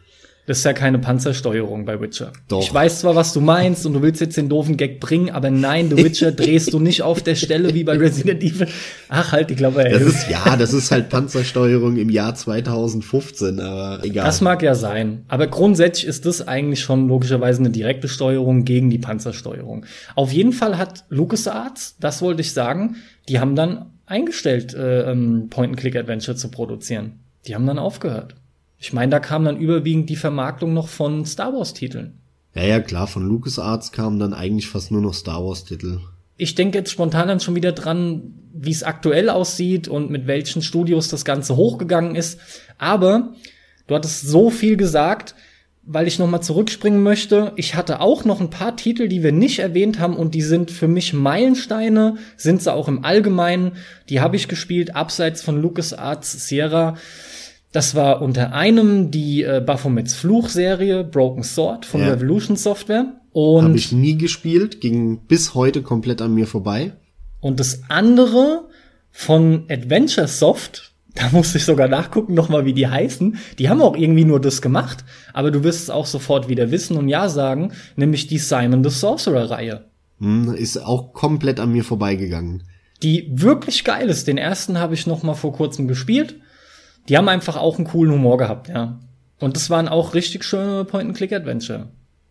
Das ist ja keine Panzersteuerung bei Witcher. Doch. Ich weiß zwar, was du meinst und du willst jetzt den doofen Gag bringen, aber nein, The Witcher drehst du nicht auf der Stelle wie bei Resident Evil. Ach halt, ich glaube, das ist ja, das ist halt Panzersteuerung im Jahr 2015, aber egal. Das mag ja sein, aber grundsätzlich ist das eigentlich schon logischerweise eine direkte Steuerung gegen die Panzersteuerung. Auf jeden Fall hat LucasArts, das wollte ich sagen, die haben dann eingestellt, äh, ähm, Point-and-Click-Adventure zu produzieren. Die haben dann aufgehört. Ich meine, da kam dann überwiegend die Vermarktung noch von Star Wars-Titeln. Ja, ja, klar, von LucasArts kamen dann eigentlich fast nur noch Star Wars-Titel. Ich denke jetzt spontan dann schon wieder dran, wie es aktuell aussieht und mit welchen Studios das Ganze hochgegangen ist. Aber du hattest so viel gesagt, weil ich noch mal zurückspringen möchte. Ich hatte auch noch ein paar Titel, die wir nicht erwähnt haben und die sind für mich Meilensteine, sind sie auch im Allgemeinen. Die habe ich gespielt, abseits von LucasArts Sierra. Das war unter einem die äh, Baphomets Fluch-Serie Broken Sword von ja. Revolution Software. Und habe ich nie gespielt, ging bis heute komplett an mir vorbei. Und das andere von Adventure Soft, da musste ich sogar nachgucken, nochmal, wie die heißen. Die haben auch irgendwie nur das gemacht, aber du wirst es auch sofort wieder wissen und ja sagen, nämlich die Simon the Sorcerer Reihe. Hm, ist auch komplett an mir vorbeigegangen. Die wirklich geil ist. Den ersten habe ich noch mal vor kurzem gespielt die haben einfach auch einen coolen Humor gehabt, ja. Und das waren auch richtig schöne Point-and-Click-Adventure.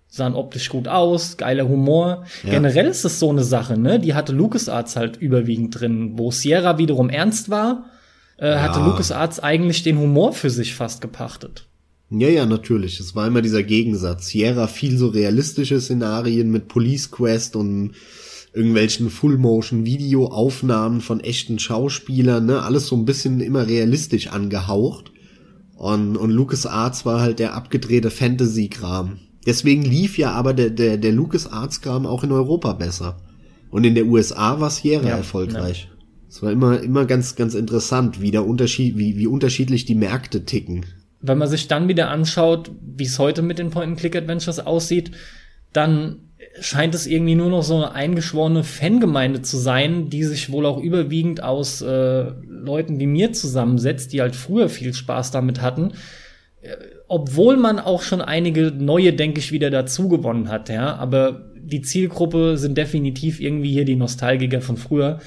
Sahen optisch gut aus, geiler Humor. Ja. Generell ist das so eine Sache, ne? Die hatte LucasArts halt überwiegend drin. Wo Sierra wiederum ernst war, äh, ja. hatte LucasArts eigentlich den Humor für sich fast gepachtet. Ja, ja, natürlich. Es war immer dieser Gegensatz. Sierra viel so realistische Szenarien mit Police Quest und irgendwelchen Full-Motion-Video-Aufnahmen von echten Schauspielern, ne, alles so ein bisschen immer realistisch angehaucht. Und, und Lucas Arts war halt der abgedrehte Fantasy-Kram. Deswegen lief ja aber der, der, der Lucas Arts-Kram auch in Europa besser. Und in der USA war Sierra ja, erfolgreich. Es ja. war immer, immer ganz, ganz interessant, wie der Unterschied, wie, wie unterschiedlich die Märkte ticken. Wenn man sich dann wieder anschaut, wie es heute mit den Point-and-Click-Adventures aussieht, dann scheint es irgendwie nur noch so eine eingeschworene Fangemeinde zu sein, die sich wohl auch überwiegend aus äh, Leuten wie mir zusammensetzt, die halt früher viel Spaß damit hatten. Äh, obwohl man auch schon einige neue, denke ich, wieder dazu gewonnen hat, ja. Aber die Zielgruppe sind definitiv irgendwie hier die Nostalgiker von früher.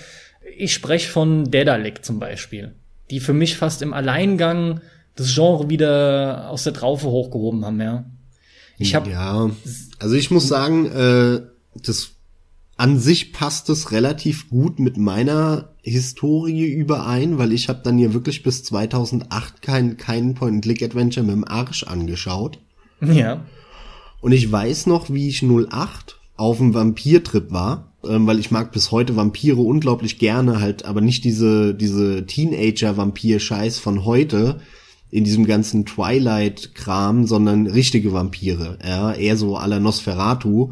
Ich spreche von Dedalek zum Beispiel, die für mich fast im Alleingang das Genre wieder aus der Traufe hochgehoben haben, ja. Ich habe ja, also ich muss sagen, äh, das an sich passt es relativ gut mit meiner Historie überein, weil ich habe dann hier wirklich bis 2008 kein kein Point-and-Click-Adventure mit dem Arsch angeschaut. Ja. Und ich weiß noch, wie ich 08 auf dem Vampir-Trip war, ähm, weil ich mag bis heute Vampire unglaublich gerne, halt aber nicht diese diese Teenager-Vampir-Scheiß von heute, in diesem ganzen Twilight-Kram, sondern richtige Vampire, ja, eher so à la Nosferatu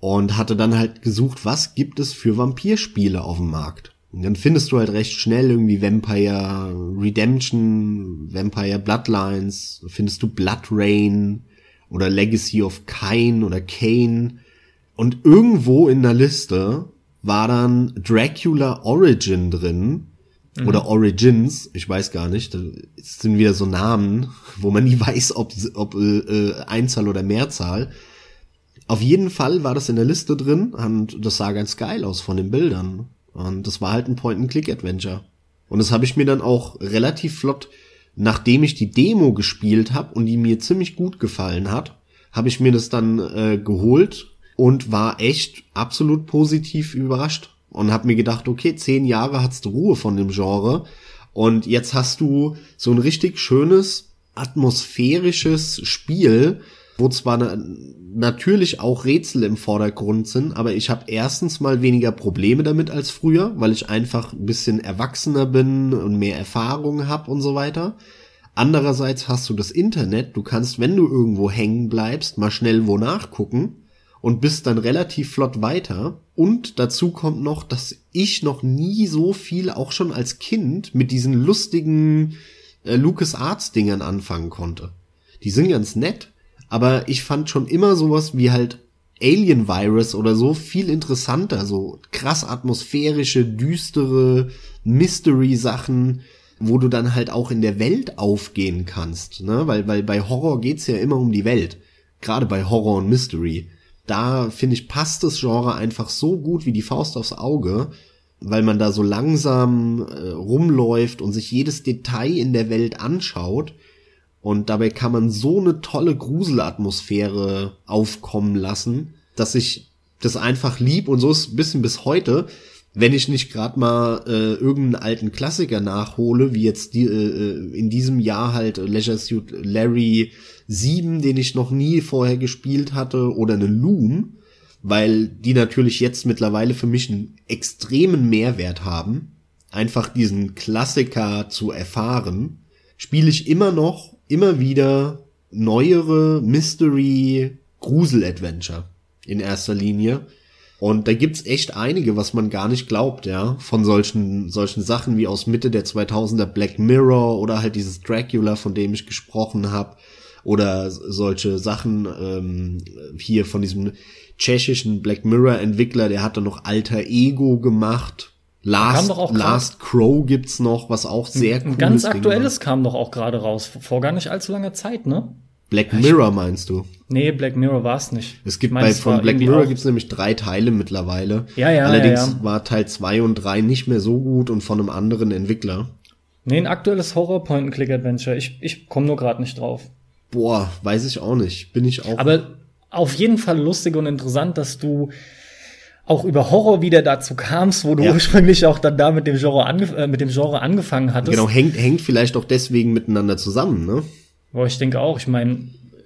und hatte dann halt gesucht, was gibt es für Vampirspiele auf dem Markt. Und dann findest du halt recht schnell irgendwie Vampire Redemption, Vampire Bloodlines, findest du Blood Rain oder Legacy of Kain oder Kane. Und irgendwo in der Liste war dann Dracula Origin drin, Mhm. Oder Origins, ich weiß gar nicht. Das sind wieder so Namen, wo man nie weiß, ob, ob äh, äh, Einzahl oder Mehrzahl. Auf jeden Fall war das in der Liste drin und das sah ganz geil aus von den Bildern. Und das war halt ein Point-and-Click-Adventure. Und das habe ich mir dann auch relativ flott, nachdem ich die Demo gespielt habe und die mir ziemlich gut gefallen hat, habe ich mir das dann äh, geholt und war echt absolut positiv überrascht und habe mir gedacht, okay, zehn Jahre hattest du Ruhe von dem Genre und jetzt hast du so ein richtig schönes atmosphärisches Spiel, wo zwar na natürlich auch Rätsel im Vordergrund sind, aber ich habe erstens mal weniger Probleme damit als früher, weil ich einfach ein bisschen erwachsener bin und mehr Erfahrung habe und so weiter. Andererseits hast du das Internet, du kannst, wenn du irgendwo hängen bleibst, mal schnell wo nachgucken und bist dann relativ flott weiter. Und dazu kommt noch, dass ich noch nie so viel, auch schon als Kind, mit diesen lustigen äh, Lucas Arts Dingern anfangen konnte. Die sind ganz nett, aber ich fand schon immer sowas wie halt Alien Virus oder so viel interessanter, so krass atmosphärische, düstere Mystery Sachen. wo du dann halt auch in der Welt aufgehen kannst, ne? Weil, weil bei Horror geht's ja immer um die Welt. Gerade bei Horror und Mystery. Da, finde ich, passt das Genre einfach so gut wie die Faust aufs Auge, weil man da so langsam äh, rumläuft und sich jedes Detail in der Welt anschaut. Und dabei kann man so eine tolle Gruselatmosphäre aufkommen lassen, dass ich das einfach lieb und so ist ein bisschen bis heute wenn ich nicht gerade mal äh, irgendeinen alten Klassiker nachhole, wie jetzt die, äh, in diesem Jahr halt Leisure Suit Larry 7, den ich noch nie vorher gespielt hatte, oder eine Loom, weil die natürlich jetzt mittlerweile für mich einen extremen Mehrwert haben, einfach diesen Klassiker zu erfahren, spiele ich immer noch, immer wieder neuere Mystery Grusel Adventure in erster Linie und da gibt's echt einige, was man gar nicht glaubt, ja, von solchen solchen Sachen wie aus Mitte der 2000er Black Mirror oder halt dieses Dracula, von dem ich gesprochen habe, oder solche Sachen ähm, hier von diesem tschechischen Black Mirror Entwickler, der hatte noch Alter Ego gemacht. Last, Last Crow gibt's noch, was auch sehr cool ist. Ein ganz aktuelles kam doch auch gerade raus, vor gar nicht allzu langer Zeit, ne? Black Mirror meinst du? Nee, Black Mirror war es nicht. Es gibt bei von Black Mirror gibt's nämlich drei Teile mittlerweile. Ja, ja. Allerdings ja, ja. war Teil zwei und drei nicht mehr so gut und von einem anderen Entwickler. Nee, ein aktuelles Horror Point and Click Adventure. Ich ich komme nur gerade nicht drauf. Boah, weiß ich auch nicht. Bin ich auch. Aber auf jeden Fall lustig und interessant, dass du auch über Horror wieder dazu kamst, wo du ja. ursprünglich auch dann da mit dem Genre äh, mit dem Genre angefangen hattest. Genau, hängt hängt vielleicht auch deswegen miteinander zusammen, ne? Boah, ich denke auch. Ich meine,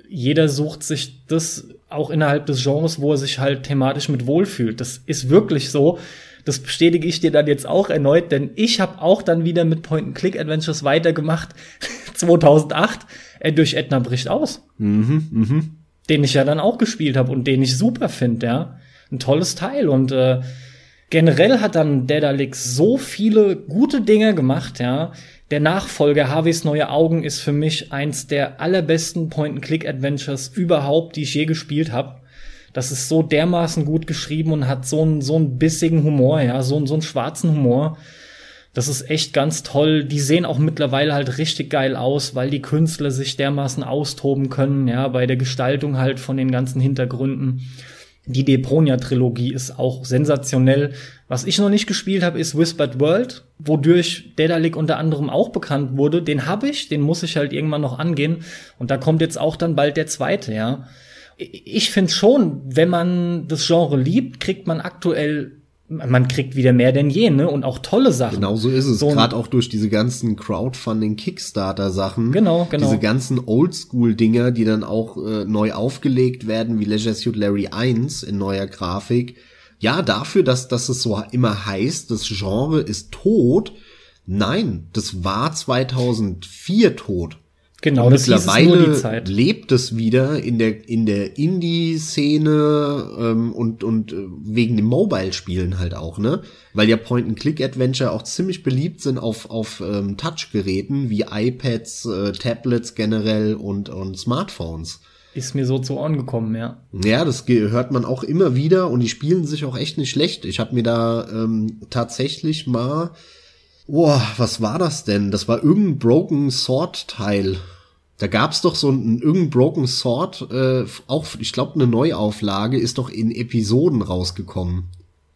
jeder sucht sich das auch innerhalb des Genres, wo er sich halt thematisch mit wohlfühlt. Das ist wirklich so. Das bestätige ich dir dann jetzt auch erneut, denn ich habe auch dann wieder mit Point-and-Click-Adventures weitergemacht. 2008 äh, durch Edna bricht aus. Mhm, mh. Den ich ja dann auch gespielt habe und den ich super finde, ja. Ein tolles Teil und äh, generell hat dann Dedalix so viele gute Dinge gemacht, ja. Der Nachfolger Harveys Neue Augen ist für mich eins der allerbesten Point-and-Click-Adventures überhaupt, die ich je gespielt habe. Das ist so dermaßen gut geschrieben und hat so einen so einen bissigen Humor, ja, so einen so einen schwarzen Humor. Das ist echt ganz toll. Die sehen auch mittlerweile halt richtig geil aus, weil die Künstler sich dermaßen austoben können, ja, bei der Gestaltung halt von den ganzen Hintergründen. Die Deponia-Trilogie ist auch sensationell. Was ich noch nicht gespielt habe, ist Whispered World, wodurch Daedalic unter anderem auch bekannt wurde. Den habe ich, den muss ich halt irgendwann noch angehen. Und da kommt jetzt auch dann bald der zweite, ja. Ich finde schon, wenn man das Genre liebt, kriegt man aktuell man kriegt wieder mehr denn je, ne? Und auch tolle Sachen. Genau so ist es. So Gerade auch durch diese ganzen Crowdfunding, Kickstarter-Sachen. Genau, genau. Diese ganzen Oldschool-Dinger, die dann auch äh, neu aufgelegt werden, wie Leisure Suit Larry 1 in neuer Grafik. Ja, dafür, dass, dass es so immer heißt, das Genre ist tot. Nein, das war 2004 tot. Genau, und das mittlerweile lebt es wieder in der in der Indie-Szene ähm, und und äh, wegen dem Mobile-Spielen halt auch, ne? Weil ja Point-and-Click-Adventure auch ziemlich beliebt sind auf auf ähm, Touch-Geräten wie iPads, äh, Tablets generell und und Smartphones. Ist mir so zu Ohren gekommen, ja. Ja, das hört man auch immer wieder und die spielen sich auch echt nicht schlecht. Ich habe mir da ähm, tatsächlich mal Boah, was war das denn? Das war irgendein Broken Sword Teil. Da gab's doch so ein irgendein Broken Sword, äh, auch ich glaube eine Neuauflage ist doch in Episoden rausgekommen.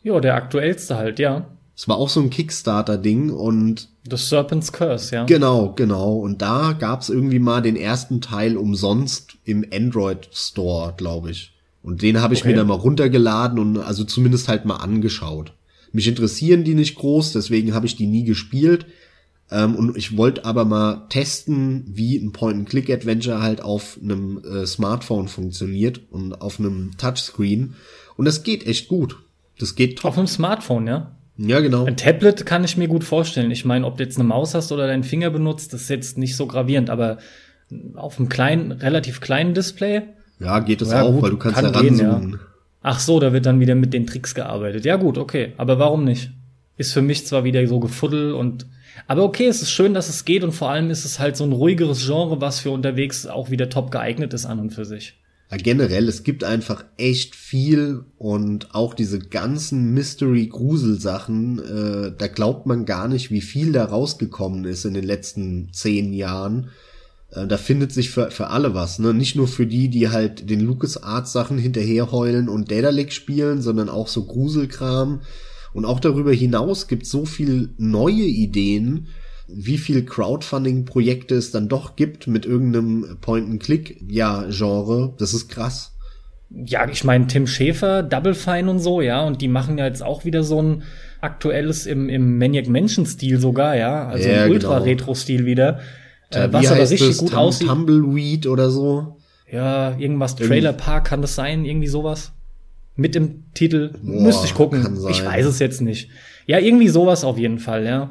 Ja, der aktuellste halt, ja. Es war auch so ein Kickstarter-Ding und The Serpent's Curse, ja. Genau, genau. Und da gab's irgendwie mal den ersten Teil umsonst im Android Store, glaube ich. Und den habe ich okay. mir dann mal runtergeladen und also zumindest halt mal angeschaut. Mich interessieren die nicht groß, deswegen habe ich die nie gespielt. Ähm, und ich wollte aber mal testen, wie ein Point-and-Click-Adventure halt auf einem äh, Smartphone funktioniert und auf einem Touchscreen. Und das geht echt gut. Das geht top. Auf einem Smartphone, ja? Ja, genau. Ein Tablet kann ich mir gut vorstellen. Ich meine, ob du jetzt eine Maus hast oder deinen Finger benutzt, das ist jetzt nicht so gravierend, aber auf einem kleinen, relativ kleinen Display. Ja, geht das ja, auch, gut, weil du kannst kann ja ranzoomen. Ja. Ach so, da wird dann wieder mit den Tricks gearbeitet. Ja gut, okay. Aber warum nicht? Ist für mich zwar wieder so gefuddel und aber okay, es ist schön, dass es geht und vor allem ist es halt so ein ruhigeres Genre, was für unterwegs auch wieder top geeignet ist an und für sich. generell, es gibt einfach echt viel und auch diese ganzen Mystery-Grusel-Sachen, äh, da glaubt man gar nicht, wie viel da rausgekommen ist in den letzten zehn Jahren. Äh, da findet sich für, für alle was, ne? Nicht nur für die, die halt den LucasArts-Sachen hinterherheulen und Daedalic spielen, sondern auch so Gruselkram. Und auch darüber hinaus gibt so viel neue Ideen, wie viel Crowdfunding-Projekte es dann doch gibt mit irgendeinem Point-and-Click-Ja-Genre. Das ist krass. Ja, ich meine, Tim Schäfer, Double Fine und so, ja, und die machen ja jetzt auch wieder so ein aktuelles im, im Maniac Mansion-Stil sogar, ja, also ja, im genau. Ultra-Retro-Stil wieder. Äh, was aber richtig das? gut aussieht. Tumbleweed oder so. Ja, irgendwas Trailer Park kann das sein, irgendwie sowas. Mit dem Titel. Boah, Müsste ich gucken. Ich weiß es jetzt nicht. Ja, irgendwie sowas auf jeden Fall, ja.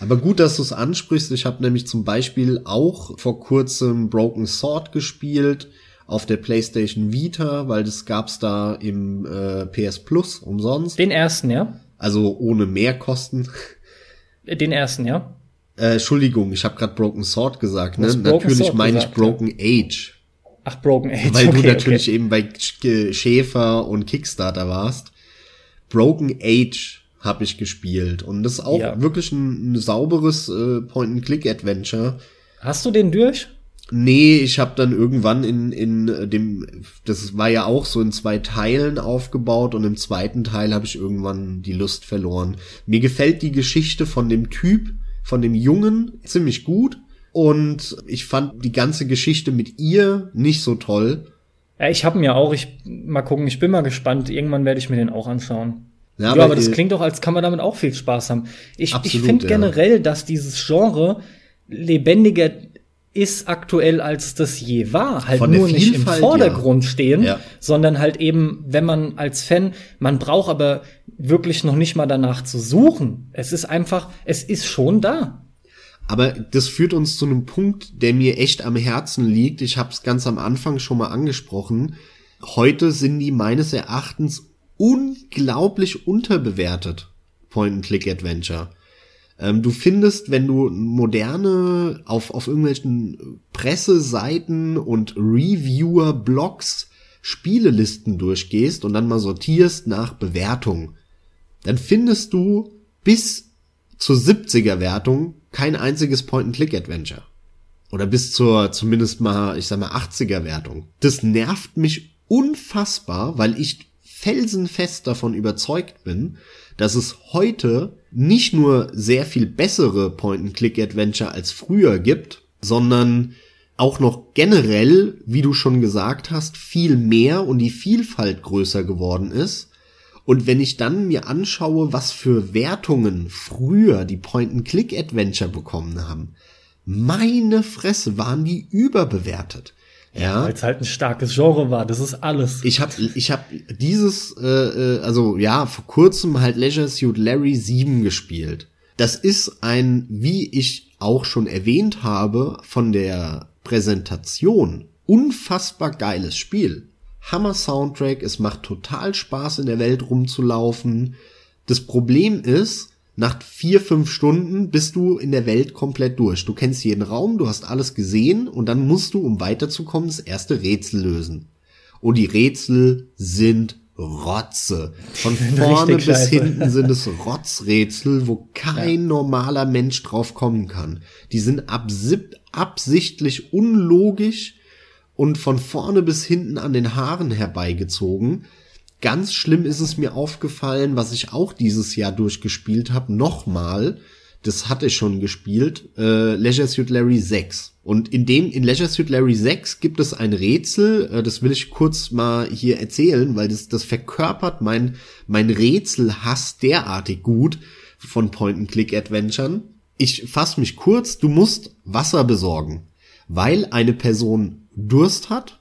Aber gut, dass du es ansprichst. Ich habe nämlich zum Beispiel auch vor kurzem Broken Sword gespielt auf der PlayStation Vita, weil das gab's da im äh, PS Plus umsonst. Den ersten, ja? Also ohne Mehrkosten. Den ersten, ja? Äh, Entschuldigung, ich habe gerade Broken Sword gesagt. Ne? Natürlich meine ich Broken. Age. Ach, Broken Age. Weil okay, du natürlich okay. eben bei Schäfer und Kickstarter warst. Broken Age habe ich gespielt. Und das ist auch ja. wirklich ein, ein sauberes äh, Point-and-Click-Adventure. Hast du den durch? Nee, ich habe dann irgendwann in, in dem, das war ja auch so in zwei Teilen aufgebaut und im zweiten Teil habe ich irgendwann die Lust verloren. Mir gefällt die Geschichte von dem Typ, von dem Jungen ziemlich gut und ich fand die ganze Geschichte mit ihr nicht so toll. Ja, ich habe mir auch, ich mal gucken, ich bin mal gespannt, irgendwann werde ich mir den auch anschauen. Ja, aber, aber das klingt doch, als kann man damit auch viel Spaß haben. Ich, ich finde ja. generell, dass dieses Genre lebendiger ist aktuell, als das je war. Halt nur nicht im Vordergrund ja. stehen, ja. sondern halt eben, wenn man als Fan, man braucht aber wirklich noch nicht mal danach zu suchen. Es ist einfach, es ist schon da. Aber das führt uns zu einem Punkt, der mir echt am Herzen liegt. Ich habe es ganz am Anfang schon mal angesprochen. Heute sind die meines Erachtens unglaublich unterbewertet. Point-and-Click-Adventure. Ähm, du findest, wenn du moderne auf, auf irgendwelchen Presseseiten und Reviewer-Blogs Spielelisten durchgehst und dann mal sortierst nach Bewertung, dann findest du bis zur 70er Wertung kein einziges Point-and-Click-Adventure. Oder bis zur zumindest mal, ich sag mal, 80er Wertung. Das nervt mich unfassbar, weil ich felsenfest davon überzeugt bin, dass es heute nicht nur sehr viel bessere Point-and-Click-Adventure als früher gibt, sondern auch noch generell, wie du schon gesagt hast, viel mehr und die Vielfalt größer geworden ist. Und wenn ich dann mir anschaue, was für Wertungen früher die Point-and-Click-Adventure bekommen haben, meine Fresse waren die überbewertet. Ja, weil es halt ein starkes Genre war. Das ist alles. Ich habe ich hab dieses, äh, äh, also ja, vor kurzem halt Leisure Suit Larry 7 gespielt. Das ist ein, wie ich auch schon erwähnt habe, von der Präsentation unfassbar geiles Spiel. Hammer Soundtrack, es macht total Spaß in der Welt rumzulaufen. Das Problem ist, nach vier, fünf Stunden bist du in der Welt komplett durch. Du kennst jeden Raum, du hast alles gesehen und dann musst du, um weiterzukommen, das erste Rätsel lösen. Und die Rätsel sind Rotze. Von vorne bis scheiße. hinten sind es Rotzrätsel, wo kein ja. normaler Mensch drauf kommen kann. Die sind absichtlich unlogisch und von vorne bis hinten an den Haaren herbeigezogen. Ganz schlimm ist es mir aufgefallen, was ich auch dieses Jahr durchgespielt habe, nochmal. Das hatte ich schon gespielt, äh, Leisure Suit Larry 6. Und in dem, in Leisure Suit Larry 6 gibt es ein Rätsel, äh, das will ich kurz mal hier erzählen, weil das, das verkörpert mein, mein Rätselhass derartig gut von Point-and-Click-Adventuren. Ich fass mich kurz, du musst Wasser besorgen, weil eine Person Durst hat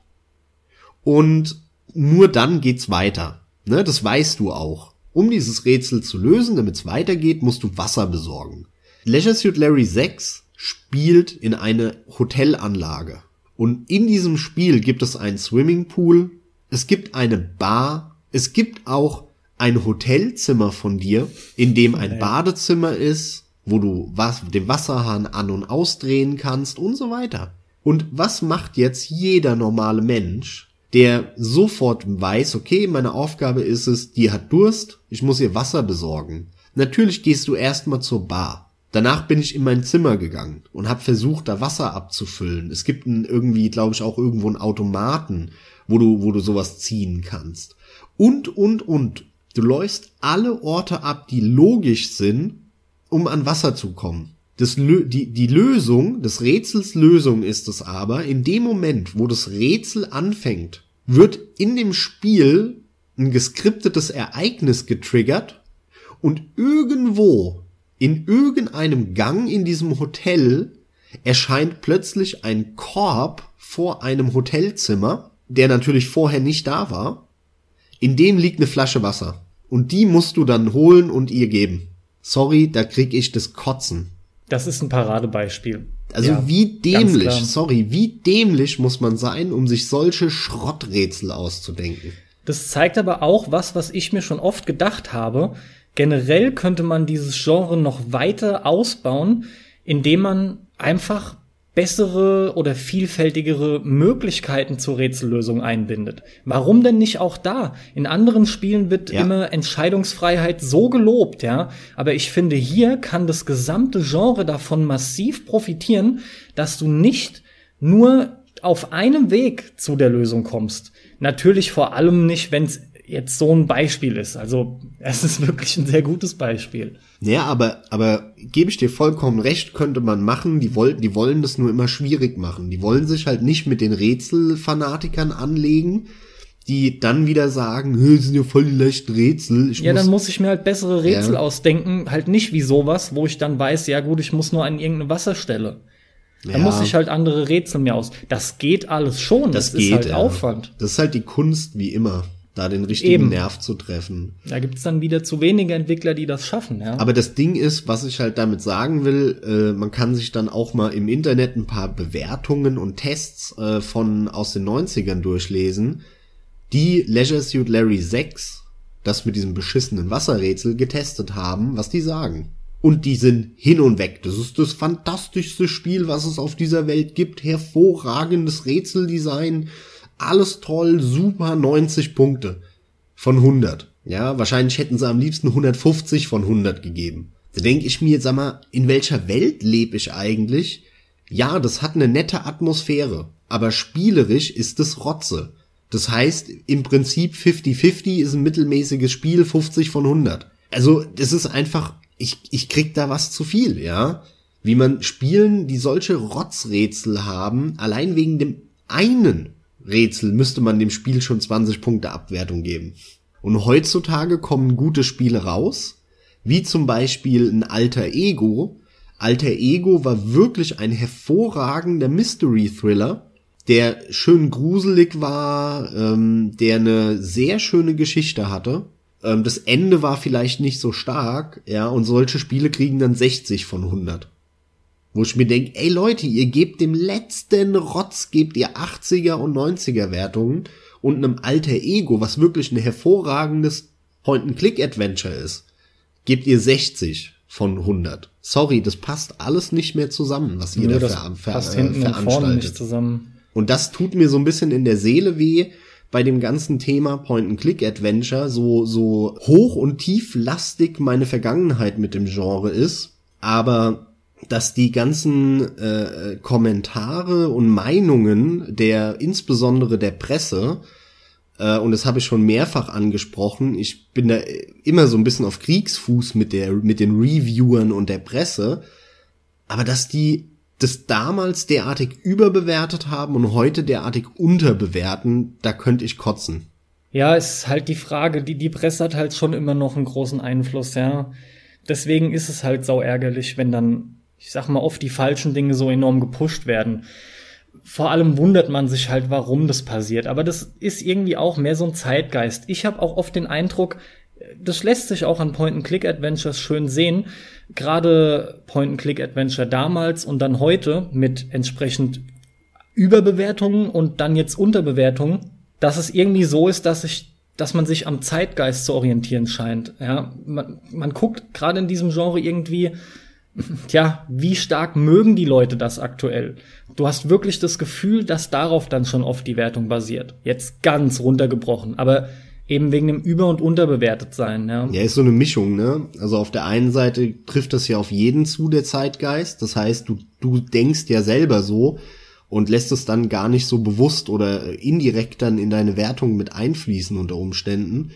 und nur dann geht's weiter. Ne, das weißt du auch. Um dieses Rätsel zu lösen, damit es weitergeht, musst du Wasser besorgen. Leisure Suit Larry 6 spielt in eine Hotelanlage. Und in diesem Spiel gibt es einen Swimmingpool, es gibt eine Bar, es gibt auch ein Hotelzimmer von dir, in dem ein Badezimmer ist, wo du was, den Wasserhahn an- und ausdrehen kannst und so weiter. Und was macht jetzt jeder normale Mensch, der sofort weiß, okay, meine Aufgabe ist es, die hat Durst, ich muss ihr Wasser besorgen. Natürlich gehst du erstmal zur Bar. Danach bin ich in mein Zimmer gegangen und habe versucht, da Wasser abzufüllen. Es gibt ein, irgendwie, glaube ich, auch irgendwo einen Automaten, wo du, wo du sowas ziehen kannst. Und, und, und. Du läufst alle Orte ab, die logisch sind, um an Wasser zu kommen. Das, die, die Lösung, des Rätsels Lösung ist es aber, in dem Moment, wo das Rätsel anfängt, wird in dem Spiel ein geskriptetes Ereignis getriggert und irgendwo in irgendeinem Gang in diesem Hotel erscheint plötzlich ein Korb vor einem Hotelzimmer, der natürlich vorher nicht da war. In dem liegt eine Flasche Wasser. Und die musst du dann holen und ihr geben. Sorry, da krieg ich das Kotzen. Das ist ein Paradebeispiel. Also ja, wie dämlich, sorry, wie dämlich muss man sein, um sich solche Schrotträtsel auszudenken. Das zeigt aber auch was, was ich mir schon oft gedacht habe. Generell könnte man dieses Genre noch weiter ausbauen, indem man einfach bessere oder vielfältigere Möglichkeiten zur Rätsellösung einbindet. Warum denn nicht auch da? In anderen Spielen wird ja. immer Entscheidungsfreiheit so gelobt, ja. Aber ich finde, hier kann das gesamte Genre davon massiv profitieren, dass du nicht nur auf einem Weg zu der Lösung kommst. Natürlich vor allem nicht, wenn es jetzt so ein Beispiel ist. Also es ist wirklich ein sehr gutes Beispiel. Ja, aber, aber gebe ich dir vollkommen recht, könnte man machen. Die wollen, die wollen das nur immer schwierig machen. Die wollen sich halt nicht mit den Rätselfanatikern anlegen, die dann wieder sagen, das sind ja voll die leichten Rätsel. Ich ja, muss dann muss ich mir halt bessere Rätsel ja. ausdenken, halt nicht wie sowas, wo ich dann weiß, ja gut, ich muss nur an irgendeine Wasserstelle. Da ja. muss ich halt andere Rätsel mir aus. Das geht alles schon. Das, das geht, ist halt ja. Aufwand. Das ist halt die Kunst wie immer da den richtigen Eben. Nerv zu treffen. Da gibt's dann wieder zu wenige Entwickler, die das schaffen, ja. Aber das Ding ist, was ich halt damit sagen will, äh, man kann sich dann auch mal im Internet ein paar Bewertungen und Tests äh, von aus den 90ern durchlesen, die Leisure Suit Larry 6, das mit diesem beschissenen Wasserrätsel getestet haben, was die sagen. Und die sind hin und weg. Das ist das fantastischste Spiel, was es auf dieser Welt gibt. Hervorragendes Rätseldesign alles toll, super, 90 Punkte von 100. Ja, wahrscheinlich hätten sie am liebsten 150 von 100 gegeben. Da denke ich mir, sag mal, in welcher Welt lebe ich eigentlich? Ja, das hat eine nette Atmosphäre, aber spielerisch ist es Rotze. Das heißt, im Prinzip 50-50 ist ein mittelmäßiges Spiel, 50 von 100. Also, das ist einfach, ich, ich krieg da was zu viel, ja? Wie man Spielen, die solche Rotzrätsel haben, allein wegen dem einen Rätsel müsste man dem Spiel schon 20 Punkte Abwertung geben. Und heutzutage kommen gute Spiele raus, wie zum Beispiel ein Alter Ego. Alter Ego war wirklich ein hervorragender Mystery Thriller, der schön gruselig war, ähm, der eine sehr schöne Geschichte hatte. Ähm, das Ende war vielleicht nicht so stark, ja, und solche Spiele kriegen dann 60 von 100. Wo ich mir denke, ey Leute, ihr gebt dem letzten Rotz, gebt ihr 80er und 90er Wertungen und einem alter Ego, was wirklich ein hervorragendes Point-and-Click-Adventure ist, gebt ihr 60 von 100. Sorry, das passt alles nicht mehr zusammen, was ihr da ver ver passt hinten veranstaltet. nicht zusammen. Und das tut mir so ein bisschen in der Seele weh bei dem ganzen Thema Point-and-Click-Adventure, so, so hoch und tieflastig meine Vergangenheit mit dem Genre ist. Aber dass die ganzen äh, Kommentare und Meinungen der insbesondere der Presse äh, und das habe ich schon mehrfach angesprochen. Ich bin da immer so ein bisschen auf Kriegsfuß mit der mit den Reviewern und der Presse, aber dass die das damals derartig überbewertet haben und heute derartig unterbewerten, da könnte ich kotzen. Ja, ist halt die Frage, die die Presse hat halt schon immer noch einen großen Einfluss, ja. Deswegen ist es halt sau ärgerlich, wenn dann ich sag mal, oft die falschen Dinge so enorm gepusht werden. Vor allem wundert man sich halt, warum das passiert. Aber das ist irgendwie auch mehr so ein Zeitgeist. Ich habe auch oft den Eindruck, das lässt sich auch an Point-and-Click-Adventures schön sehen. Gerade Point-and-Click-Adventure damals und dann heute mit entsprechend Überbewertungen und dann jetzt Unterbewertungen, dass es irgendwie so ist, dass ich dass man sich am Zeitgeist zu orientieren scheint. Ja, man, man guckt gerade in diesem Genre irgendwie ja, wie stark mögen die Leute das aktuell? Du hast wirklich das Gefühl, dass darauf dann schon oft die Wertung basiert. Jetzt ganz runtergebrochen, aber eben wegen dem Über- und Unterbewertet sein, ja. Ja, ist so eine Mischung, ne? Also auf der einen Seite trifft das ja auf jeden zu, der Zeitgeist. Das heißt, du, du denkst ja selber so und lässt es dann gar nicht so bewusst oder indirekt dann in deine Wertung mit einfließen unter Umständen.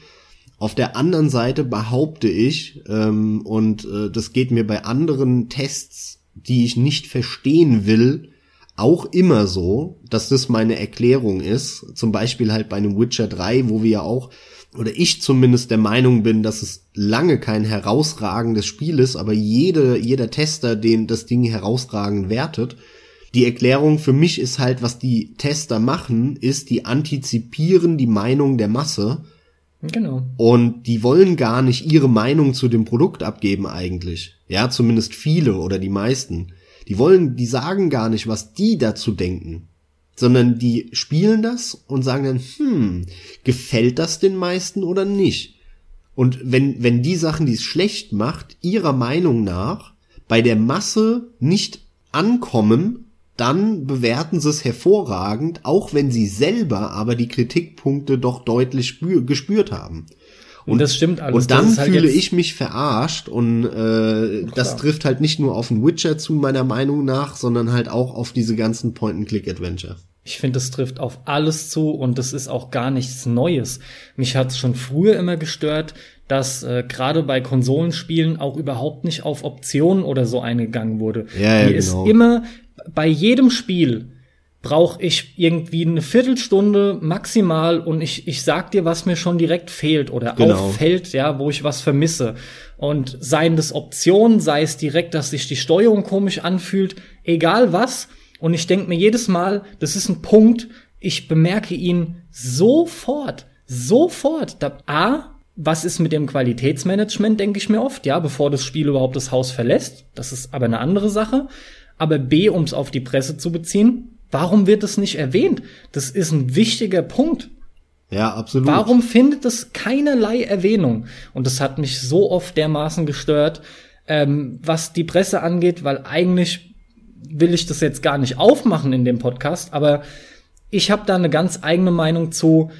Auf der anderen Seite behaupte ich, ähm, und äh, das geht mir bei anderen Tests, die ich nicht verstehen will, auch immer so, dass das meine Erklärung ist. Zum Beispiel halt bei einem Witcher 3, wo wir ja auch, oder ich zumindest der Meinung bin, dass es lange kein herausragendes Spiel ist, aber jede, jeder Tester, den das Ding herausragend wertet. Die Erklärung für mich ist halt, was die Tester machen, ist, die antizipieren die Meinung der Masse. Genau. Und die wollen gar nicht ihre Meinung zu dem Produkt abgeben eigentlich. Ja, zumindest viele oder die meisten. Die wollen, die sagen gar nicht, was die dazu denken, sondern die spielen das und sagen dann, hm, gefällt das den meisten oder nicht? Und wenn, wenn die Sachen, die es schlecht macht, ihrer Meinung nach bei der Masse nicht ankommen, dann bewerten sie es hervorragend, auch wenn sie selber aber die Kritikpunkte doch deutlich gespürt haben. Und, das stimmt alles. Und dann halt fühle ich mich verarscht und äh, das trifft halt nicht nur auf den Witcher zu, meiner Meinung nach, sondern halt auch auf diese ganzen Point-and-Click-Adventure. Ich finde, das trifft auf alles zu und das ist auch gar nichts Neues. Mich hat es schon früher immer gestört, dass äh, gerade bei Konsolenspielen auch überhaupt nicht auf Optionen oder so eingegangen wurde. Ja, ja, Mir genau. ist immer bei jedem Spiel brauche ich irgendwie eine Viertelstunde maximal und ich, ich sag dir, was mir schon direkt fehlt oder genau. auffällt, ja, wo ich was vermisse. Und seien das Optionen, sei es direkt, dass sich die Steuerung komisch anfühlt, egal was. Und ich denke mir jedes Mal, das ist ein Punkt, ich bemerke ihn sofort, sofort. Da, A, was ist mit dem Qualitätsmanagement, denke ich mir oft, ja, bevor das Spiel überhaupt das Haus verlässt. Das ist aber eine andere Sache. Aber B, um es auf die Presse zu beziehen, Warum wird das nicht erwähnt? Das ist ein wichtiger Punkt. Ja, absolut. Warum findet es keinerlei Erwähnung? Und das hat mich so oft dermaßen gestört, ähm, was die Presse angeht, weil eigentlich will ich das jetzt gar nicht aufmachen in dem Podcast, aber ich habe da eine ganz eigene Meinung zu.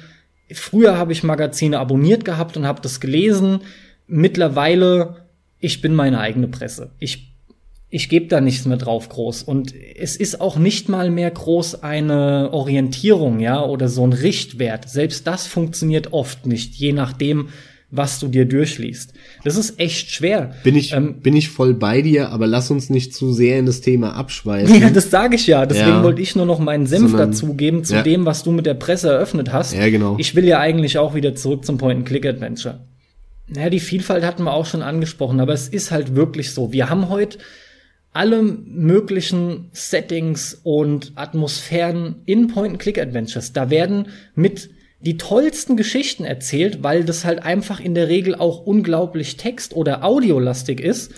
Früher habe ich Magazine abonniert gehabt und habe das gelesen. Mittlerweile, ich bin meine eigene Presse. Ich ich gebe da nichts mehr drauf groß. Und es ist auch nicht mal mehr groß eine Orientierung, ja, oder so ein Richtwert. Selbst das funktioniert oft nicht, je nachdem, was du dir durchliest. Das ist echt schwer. Bin ich, ähm, bin ich voll bei dir, aber lass uns nicht zu sehr in das Thema abschweifen. Ja, das sage ich ja. Deswegen ja. wollte ich nur noch meinen Senf Sondern, dazugeben zu ja. dem, was du mit der Presse eröffnet hast. Ja, genau. Ich will ja eigentlich auch wieder zurück zum Point-and-Click-Adventure. Naja, die Vielfalt hatten wir auch schon angesprochen, aber es ist halt wirklich so. Wir haben heute alle möglichen Settings und Atmosphären in Point-and-Click-Adventures. Da werden mit die tollsten Geschichten erzählt, weil das halt einfach in der Regel auch unglaublich text- oder audiolastig ist.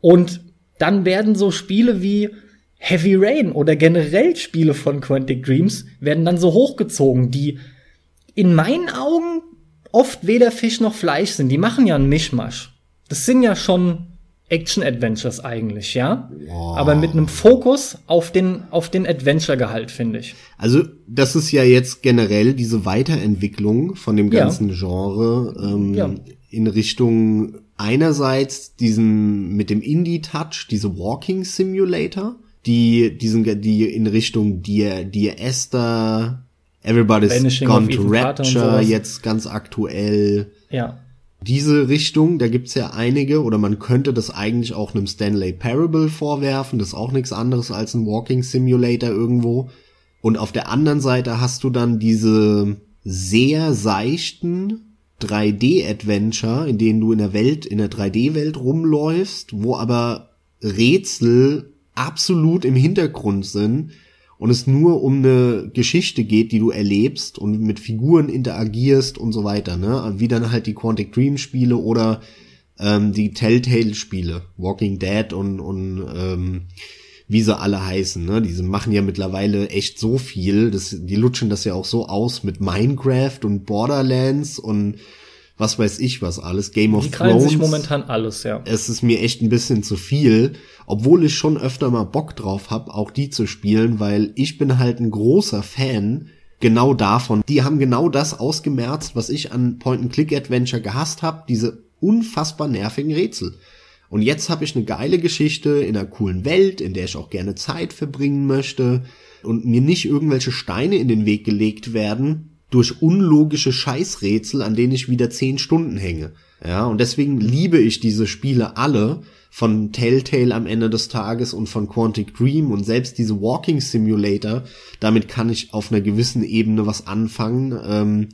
Und dann werden so Spiele wie Heavy Rain oder generell Spiele von Quantic Dreams werden dann so hochgezogen, die in meinen Augen oft weder Fisch noch Fleisch sind. Die machen ja einen Mischmasch. Das sind ja schon Action-Adventures eigentlich, ja. Wow. Aber mit einem Fokus auf den, auf den Adventure-Gehalt, finde ich. Also, das ist ja jetzt generell diese Weiterentwicklung von dem ganzen ja. Genre ähm, ja. in Richtung einerseits diesen mit dem Indie-Touch, diese Walking Simulator, die diesen, die in Richtung Dear, Dear Esther, Everybody's Vanishing Gone to Rapture, jetzt ganz aktuell. Ja diese Richtung, da gibt's ja einige, oder man könnte das eigentlich auch einem Stanley Parable vorwerfen, das ist auch nichts anderes als ein Walking Simulator irgendwo. Und auf der anderen Seite hast du dann diese sehr seichten 3D-Adventure, in denen du in der Welt, in der 3D-Welt rumläufst, wo aber Rätsel absolut im Hintergrund sind und es nur um eine Geschichte geht, die du erlebst und mit Figuren interagierst und so weiter, ne? Wie dann halt die Quantic Dream Spiele oder ähm, die Telltale Spiele, Walking Dead und, und ähm, wie sie alle heißen, ne? Diese machen ja mittlerweile echt so viel, das, die lutschen das ja auch so aus mit Minecraft und Borderlands und was weiß ich was alles, Game Die of krallen Thrones. sich momentan alles, ja. es ist mir echt ein bisschen zu viel, obwohl ich schon öfter mal Bock drauf hab, auch die zu spielen, weil ich bin halt ein großer Fan genau davon. Die haben genau das ausgemerzt, was ich an Point-and-Click-Adventure gehasst hab, diese unfassbar nervigen Rätsel. Und jetzt habe ich eine geile Geschichte in einer coolen Welt, in der ich auch gerne Zeit verbringen möchte und mir nicht irgendwelche Steine in den Weg gelegt werden durch unlogische Scheißrätsel, an denen ich wieder zehn Stunden hänge. Ja, und deswegen liebe ich diese Spiele alle von Telltale am Ende des Tages und von Quantic Dream und selbst diese Walking Simulator, damit kann ich auf einer gewissen Ebene was anfangen. Ähm,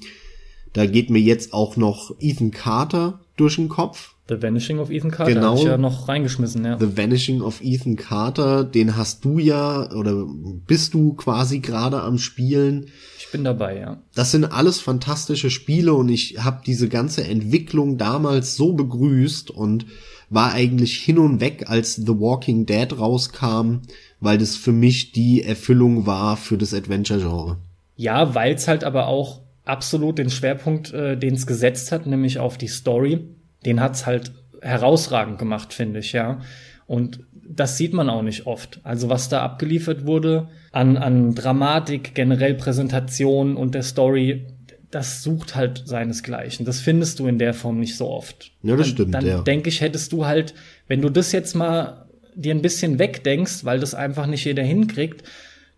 da geht mir jetzt auch noch Ethan Carter durch den Kopf. The Vanishing of Ethan Carter Genau. hab ich ja noch reingeschmissen, ja. The Vanishing of Ethan Carter, den hast du ja oder bist du quasi gerade am Spielen. Bin dabei, ja. Das sind alles fantastische Spiele und ich habe diese ganze Entwicklung damals so begrüßt und war eigentlich hin und weg, als The Walking Dead rauskam, weil das für mich die Erfüllung war für das Adventure-Genre. Ja, weil es halt aber auch absolut den Schwerpunkt, äh, den es gesetzt hat, nämlich auf die Story, den hat's halt herausragend gemacht, finde ich, ja. Und das sieht man auch nicht oft. Also was da abgeliefert wurde an, an Dramatik, generell Präsentation und der Story, das sucht halt seinesgleichen. Das findest du in der Form nicht so oft. Ja, das dann, stimmt, Dann ja. denke ich, hättest du halt, wenn du das jetzt mal dir ein bisschen wegdenkst, weil das einfach nicht jeder hinkriegt,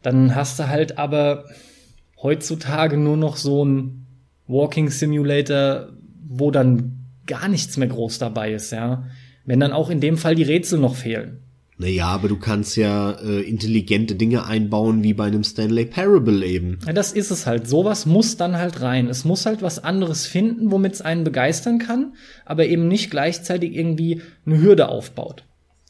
dann hast du halt aber heutzutage nur noch so ein Walking Simulator, wo dann gar nichts mehr groß dabei ist, ja. Wenn dann auch in dem Fall die Rätsel noch fehlen. Naja, aber du kannst ja äh, intelligente Dinge einbauen, wie bei einem Stanley Parable eben. Ja, das ist es halt. Sowas muss dann halt rein. Es muss halt was anderes finden, womit es einen begeistern kann, aber eben nicht gleichzeitig irgendwie eine Hürde aufbaut.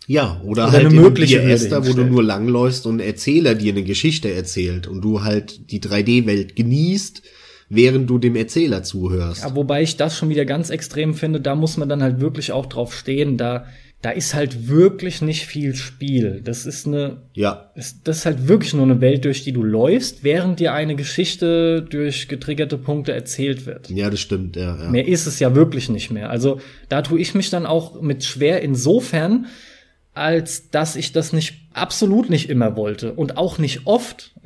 Ja, oder, Oder halt eine in mögliche Esther, wo du nur langläufst und ein Erzähler dir eine Geschichte erzählt und du halt die 3D-Welt genießt, während du dem Erzähler zuhörst. Ja, wobei ich das schon wieder ganz extrem finde, da muss man dann halt wirklich auch drauf stehen, da, da ist halt wirklich nicht viel Spiel. Das ist eine, Ja, das das ist halt wirklich nur eine Welt, durch die du läufst, während dir eine Geschichte durch getriggerte Punkte erzählt wird. ja, das stimmt, ja, ja. Mehr ist es ja wirklich nicht mehr. Also da tue ich mich dann auch mit schwer insofern, als dass ich das nicht absolut nicht immer wollte und auch nicht oft.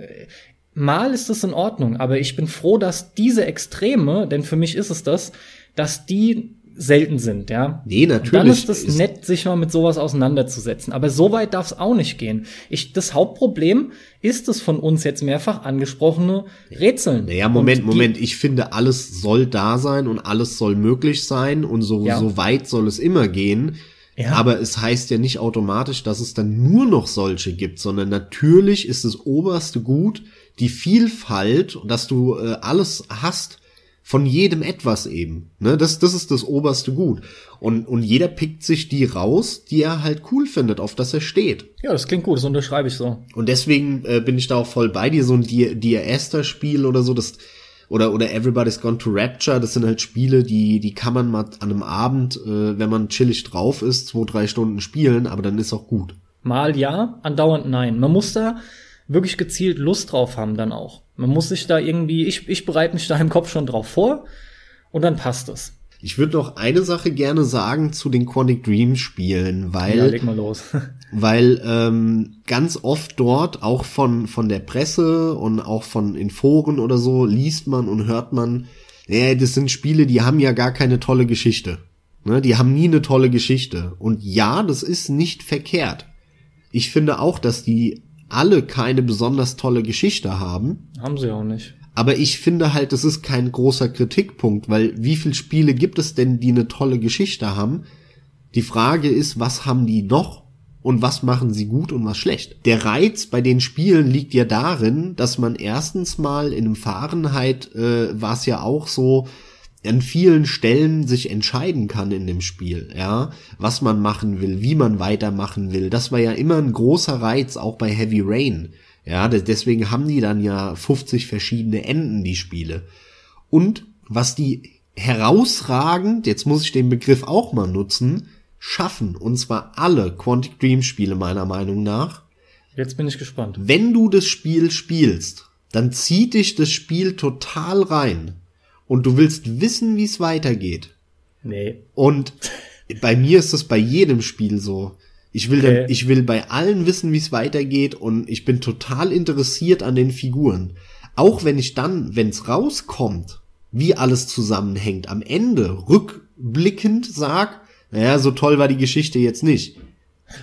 Mal ist es in Ordnung, aber ich bin froh, dass diese Extreme, denn für mich ist es das, dass die selten sind, ja. Nee, natürlich. Dann ist es nett, sich mal mit sowas auseinanderzusetzen. Aber so weit darf es auch nicht gehen. Ich, das Hauptproblem ist das von uns jetzt mehrfach angesprochene Rätseln. Naja, Moment, Moment. Ich finde, alles soll da sein und alles soll möglich sein und so, Ja. so weit soll es immer gehen. Ja. Aber es heißt ja nicht automatisch, dass es dann nur noch solche gibt, sondern natürlich ist das oberste Gut die Vielfalt, dass du äh, alles hast von jedem etwas eben. Ne? Das, das ist das oberste Gut. Und, und jeder pickt sich die raus, die er halt cool findet, auf das er steht. Ja, das klingt gut, das unterschreibe ich so. Und deswegen äh, bin ich da auch voll bei dir. So ein Dear, Dear Esther Spiel oder so, das oder oder Everybody's Gone to Rapture, das sind halt Spiele, die die kann man mal an einem Abend, äh, wenn man chillig drauf ist, zwei drei Stunden spielen, aber dann ist auch gut. Mal ja, andauernd nein. Man muss da wirklich gezielt Lust drauf haben dann auch. Man muss sich da irgendwie, ich, ich bereite mich da im Kopf schon drauf vor und dann passt es. Ich würde noch eine Sache gerne sagen zu den Quantic Dream Spielen, weil Ja, leg mal los. weil ähm, ganz oft dort auch von von der Presse und auch von in Foren oder so liest man und hört man, ja, das sind Spiele, die haben ja gar keine tolle Geschichte. Ne, die haben nie eine tolle Geschichte. Und ja, das ist nicht verkehrt. Ich finde auch, dass die alle keine besonders tolle Geschichte haben. haben sie auch nicht. Aber ich finde halt, das ist kein großer Kritikpunkt, weil wie viele Spiele gibt es denn, die eine tolle Geschichte haben? Die Frage ist, was haben die noch und was machen sie gut und was schlecht? Der Reiz bei den Spielen liegt ja darin, dass man erstens mal in einem Fahrenheit äh, war es ja auch so, an vielen Stellen sich entscheiden kann in dem Spiel, ja, was man machen will, wie man weitermachen will. Das war ja immer ein großer Reiz, auch bei Heavy Rain. Ja, de- deswegen haben die dann ja 50 verschiedene Enden, die Spiele. Und was die herausragend, jetzt muss ich den Begriff auch mal nutzen, schaffen, und zwar alle Quantic Dream Spiele meiner Meinung nach, Jetzt bin ich gespannt. wenn du das Spiel spielst, dann zieht dich das Spiel total rein und du willst wissen, wie es weitergeht. Nee. Und bei mir ist das bei jedem Spiel so. Ich will, okay. dann, ich will bei allen wissen, wie es weitergeht und ich bin total interessiert an den Figuren. Auch wenn ich dann, wenn es rauskommt, wie alles zusammenhängt, am Ende rückblickend sag, naja, so toll war die Geschichte jetzt nicht.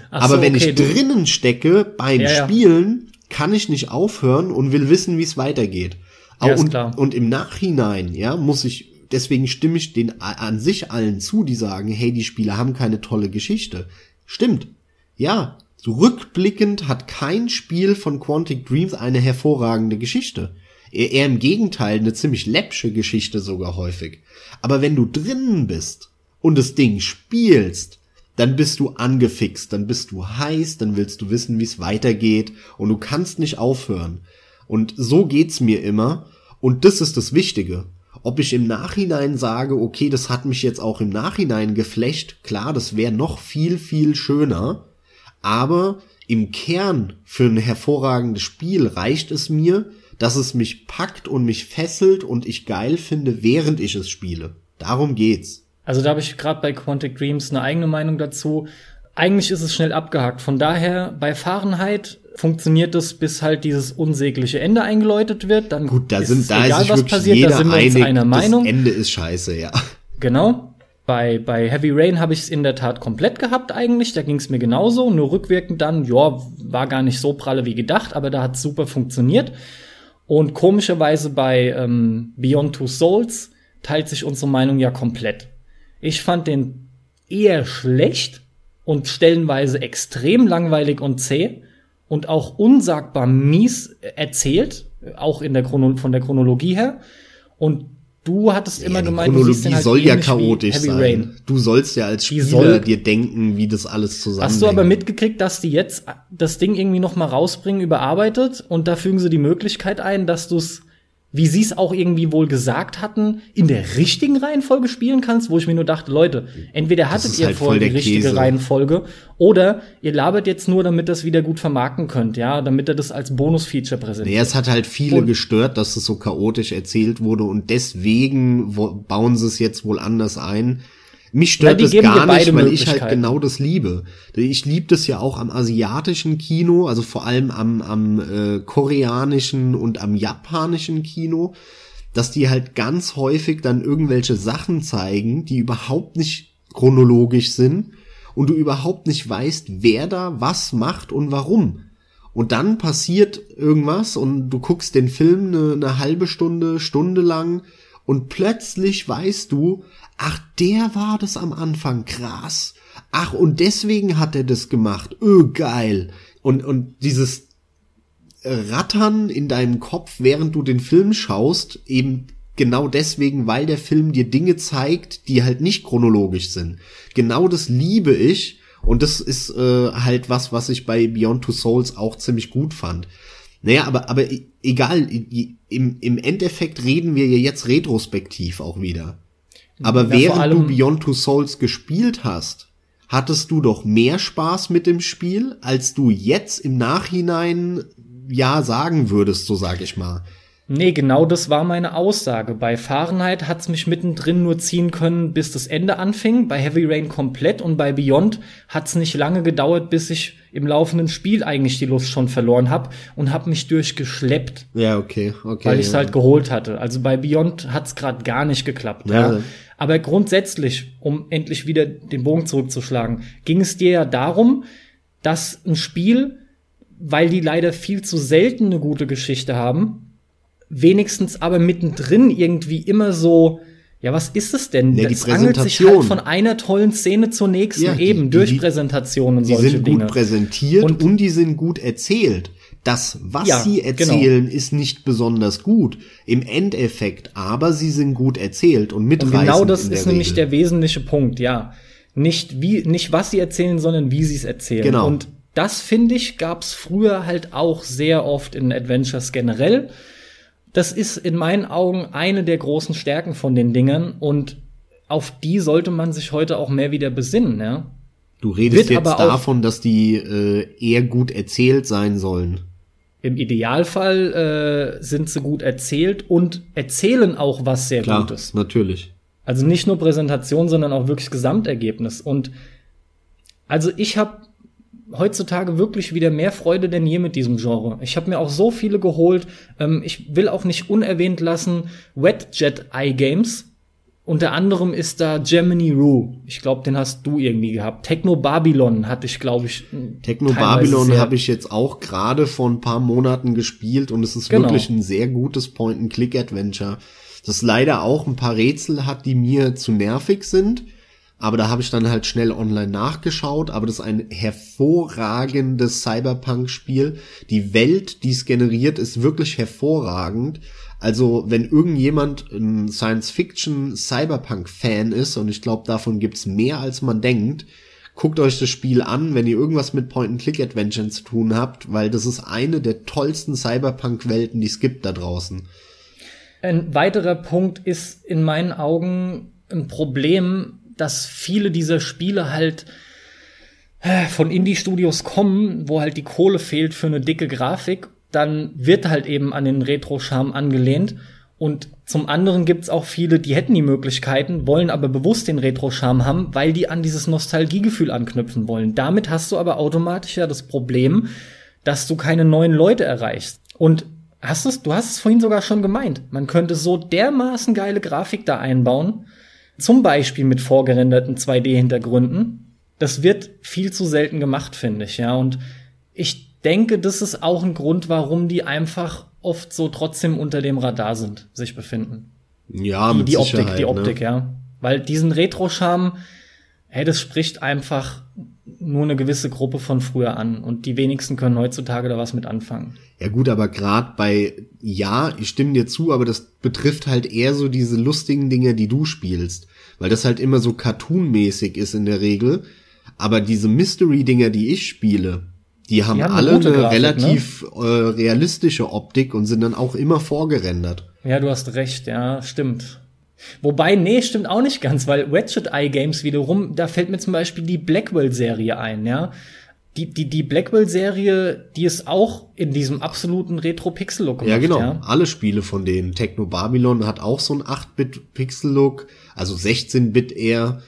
Ach Aber so, wenn okay, ich drinnen stecke beim ja, Spielen, kann ich nicht aufhören und will wissen, wie es weitergeht. Ja, und, und im Nachhinein, ja, muss ich, deswegen stimme ich den an sich allen zu, die sagen, hey, die Spiele haben keine tolle Geschichte. Stimmt. Ja, rückblickend hat kein Spiel von Quantic Dreams eine hervorragende Geschichte. Eher im Gegenteil, eine ziemlich läppsche Geschichte sogar häufig. Aber wenn du drinnen bist und das Ding spielst, dann bist du angefixt, dann bist du heiß, dann willst du wissen, wie es weitergeht und du kannst nicht aufhören. Und so geht's mir immer und das ist das Wichtige. Ob ich im Nachhinein sage, okay, das hat mich jetzt auch im Nachhinein geflecht, klar, das wäre noch viel, viel schöner, aber im Kern für ein hervorragendes Spiel reicht es mir, dass es mich packt und mich fesselt und ich geil finde, während ich es spiele. Darum geht's. Also da habe ich gerade bei Quantic Dreams eine eigene Meinung dazu. Eigentlich ist es schnell abgehakt. Von daher bei Fahrenheit funktioniert es, bis halt dieses unsägliche Ende eingeläutet wird. Dann Gut, da sind da egal, ist was passiert, da sind wir einig, uns einer Meinung. Das Ende ist scheiße, ja. Genau. Bei, bei Heavy Rain habe ich es in der Tat komplett gehabt eigentlich. Da ging es mir genauso. Nur rückwirkend dann, ja, war gar nicht so pralle wie gedacht, aber da hat super funktioniert. Und komischerweise bei ähm, Beyond Two Souls teilt sich unsere Meinung ja komplett. Ich fand den eher schlecht und stellenweise extrem langweilig und zäh und auch unsagbar mies erzählt, auch in der Chrono von der Chronologie her. Und Du hattest immer ja, gemeint, Chronologie du halt soll ja chaotisch sein. Rain. Du sollst ja als Spieler soll, dir denken, wie das alles zusammenhängt. Hast du aber mitgekriegt, dass die jetzt das Ding irgendwie noch mal rausbringen, überarbeitet und da fügen sie die Möglichkeit ein, dass du es wie sie es auch irgendwie wohl gesagt hatten, in der richtigen Reihenfolge spielen kannst, wo ich mir nur dachte, Leute, entweder hattet ihr halt voll die richtige Käse. Reihenfolge oder ihr labert jetzt nur, damit das wieder gut vermarkten könnt, ja, damit er das als Bonus-Feature präsentiert. Nee, es hat halt viele und gestört, dass es so chaotisch erzählt wurde und deswegen bauen sie es jetzt wohl anders ein. Mich stört ja, das gar nicht, weil ich halt genau das liebe. Ich liebe das ja auch am asiatischen Kino, also vor allem am, am äh, koreanischen und am japanischen Kino, dass die halt ganz häufig dann irgendwelche Sachen zeigen, die überhaupt nicht chronologisch sind und du überhaupt nicht weißt, wer da was macht und warum. Und dann passiert irgendwas und du guckst den Film eine, eine halbe Stunde, Stunde lang und plötzlich weißt du, ach, der war das am Anfang, krass. Ach, und deswegen hat er das gemacht. Öh, geil. Und, und dieses Rattern in deinem Kopf, während du den Film schaust, eben genau deswegen, weil der Film dir Dinge zeigt, die halt nicht chronologisch sind. Genau das liebe ich. Und das ist äh, halt was, was ich bei Beyond Two Souls auch ziemlich gut fand. Naja, aber, aber egal, im, im Endeffekt reden wir ja jetzt retrospektiv auch wieder. Aber ja, während du Beyond Two Souls gespielt hast, hattest du doch mehr Spaß mit dem Spiel, als du jetzt im Nachhinein ja sagen würdest, so sag ich mal. Nee, genau das war meine Aussage. Bei Fahrenheit hat's mich mittendrin nur ziehen können, bis das Ende anfing, bei Heavy Rain komplett und bei Beyond hat's nicht lange gedauert, bis ich im laufenden Spiel eigentlich die Lust schon verloren habe und habe mich durchgeschleppt. Ja, okay, okay. Weil ich's ja. halt geholt hatte. Also bei Beyond hat's gerade gar nicht geklappt. Ja. ja. Aber grundsätzlich, um endlich wieder den Bogen zurückzuschlagen, ging es dir ja darum, dass ein Spiel, weil die leider viel zu selten eine gute Geschichte haben, wenigstens aber mittendrin irgendwie immer so, ja, was ist es denn? Nee, das angelt sich halt von einer tollen Szene zur nächsten ja, eben die, durch die, Präsentationen und die solche Dinge. Die sind gut präsentiert und, und, die sind gut erzählt. Das, was ja, sie genau. erzählen, genau. ist nicht besonders gut im Endeffekt, aber sie sind gut erzählt und mitreißend. Und genau das ist Regel. nämlich der wesentliche Punkt, ja. Nicht wie, nicht was sie erzählen, sondern wie sie es erzählen. Genau. Und das finde ich gab's früher halt auch sehr oft in Adventures generell das ist in meinen Augen eine der großen Stärken von den Dingern und auf die sollte man sich heute auch mehr wieder besinnen, ja. Du redest Wird jetzt davon, dass die äh, eher gut erzählt sein sollen. Im Idealfall äh, sind sie gut erzählt und erzählen auch was sehr Klar, Gutes. Natürlich. Also nicht nur Präsentation, sondern auch wirklich Gesamtergebnis. Und also ich habe heutzutage wirklich wieder mehr Freude denn je mit diesem Genre. Ich habe mir auch so viele geholt. Ähm, ich will auch nicht unerwähnt lassen Wetjet Eye Games. Unter anderem ist da Gemini Rue. Ich glaube, den hast du irgendwie gehabt. Techno Babylon hatte ich, glaube ich. Techno Babylon habe ich jetzt auch gerade vor ein paar Monaten gespielt und es ist genau. wirklich ein sehr gutes Point-and-Click-Adventure. Das leider auch ein paar Rätsel hat, die mir zu nervig sind aber da habe ich dann halt schnell online nachgeschaut. Aber das ist ein hervorragendes Cyberpunk-Spiel. Die Welt, die es generiert, ist wirklich hervorragend. Also wenn irgendjemand ein Science-Fiction-Cyberpunk-Fan ist, und ich glaube, davon gibt's mehr als man denkt, guckt euch das Spiel an, wenn ihr irgendwas mit Point-and-Click-Adventure zu tun habt, weil das ist eine der tollsten Cyberpunk-Welten, die es gibt da draußen. Ein weiterer Punkt ist in meinen Augen ein Problem, dass viele dieser Spiele halt äh, von Indie-Studios kommen, wo halt die Kohle fehlt für eine dicke Grafik, dann wird halt eben an den Retro-Charme angelehnt. Und zum anderen gibt's auch viele, die hätten die Möglichkeiten, wollen aber bewusst den Retro-Charme haben, weil die an dieses Nostalgiegefühl anknüpfen wollen. Damit hast du aber automatisch ja das Problem, dass du keine neuen Leute erreichst. Und hast es, du hast es vorhin sogar schon gemeint. Man könnte so dermaßen geile Grafik da einbauen, zum Beispiel mit vorgerenderten 2D-Hintergründen. Das wird viel zu selten gemacht, finde ich, ja. Und ich denke, das ist auch ein Grund, warum die einfach oft so trotzdem unter dem Radar sind, sich befinden. Ja, die, mit die Optik, die ne? Optik, ne? ja. Weil diesen Retro-Charme, hey, das spricht einfach nur eine gewisse Gruppe von früher an und die wenigsten können heutzutage da was mit anfangen. Ja gut, aber gerade bei ja, ich stimme dir zu, aber das betrifft halt eher so diese lustigen Dinge, die du spielst, weil das halt immer so cartoonmäßig ist in der Regel, aber diese Mystery Dinger, die ich spiele, die haben, die haben alle eine, Grafik, relativ ne? äh, realistische Optik und sind dann auch immer vorgerendert. Ja, du hast recht, ja, stimmt. Wobei, nee, stimmt auch nicht ganz, weil Ratchet Eye Games wiederum, da fällt mir zum Beispiel die Blackwell-Serie ein, ja. Die, die, die Blackwell-Serie, die ist auch in diesem absoluten Retro-Pixel-Look gemacht. Ja, genau. Ja? Alle Spiele von denen. Techno Babylon hat auch so einen 8-Bit-Pixel-Look, also 16-Bit eher.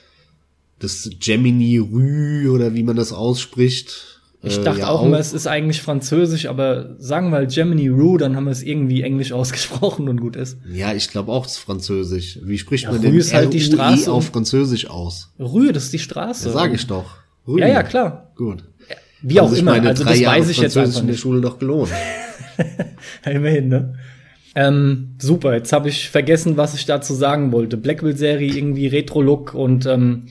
Das Gemini Rue oder wie man das ausspricht, ich äh, dachte ja, auch, immer, es ist eigentlich französisch, aber sagen wir halt Gemini Rue, dann haben wir es irgendwie englisch ausgesprochen und gut ist. Ja, ich glaube auch, es ist französisch. Wie spricht ja, man denn ist halt die Straße auf französisch aus? Rue, das ist die Straße. Ja, sag ich doch. Rue. Ja, ja, klar. Gut. Wie auch immer, also das Jahre weiß ich jetzt einfach in der Schule doch gelohnt. Immerhin, ne? Ähm, super, jetzt habe ich vergessen, was ich dazu sagen wollte. Blackwell-Serie, irgendwie Retro-Look und ähm,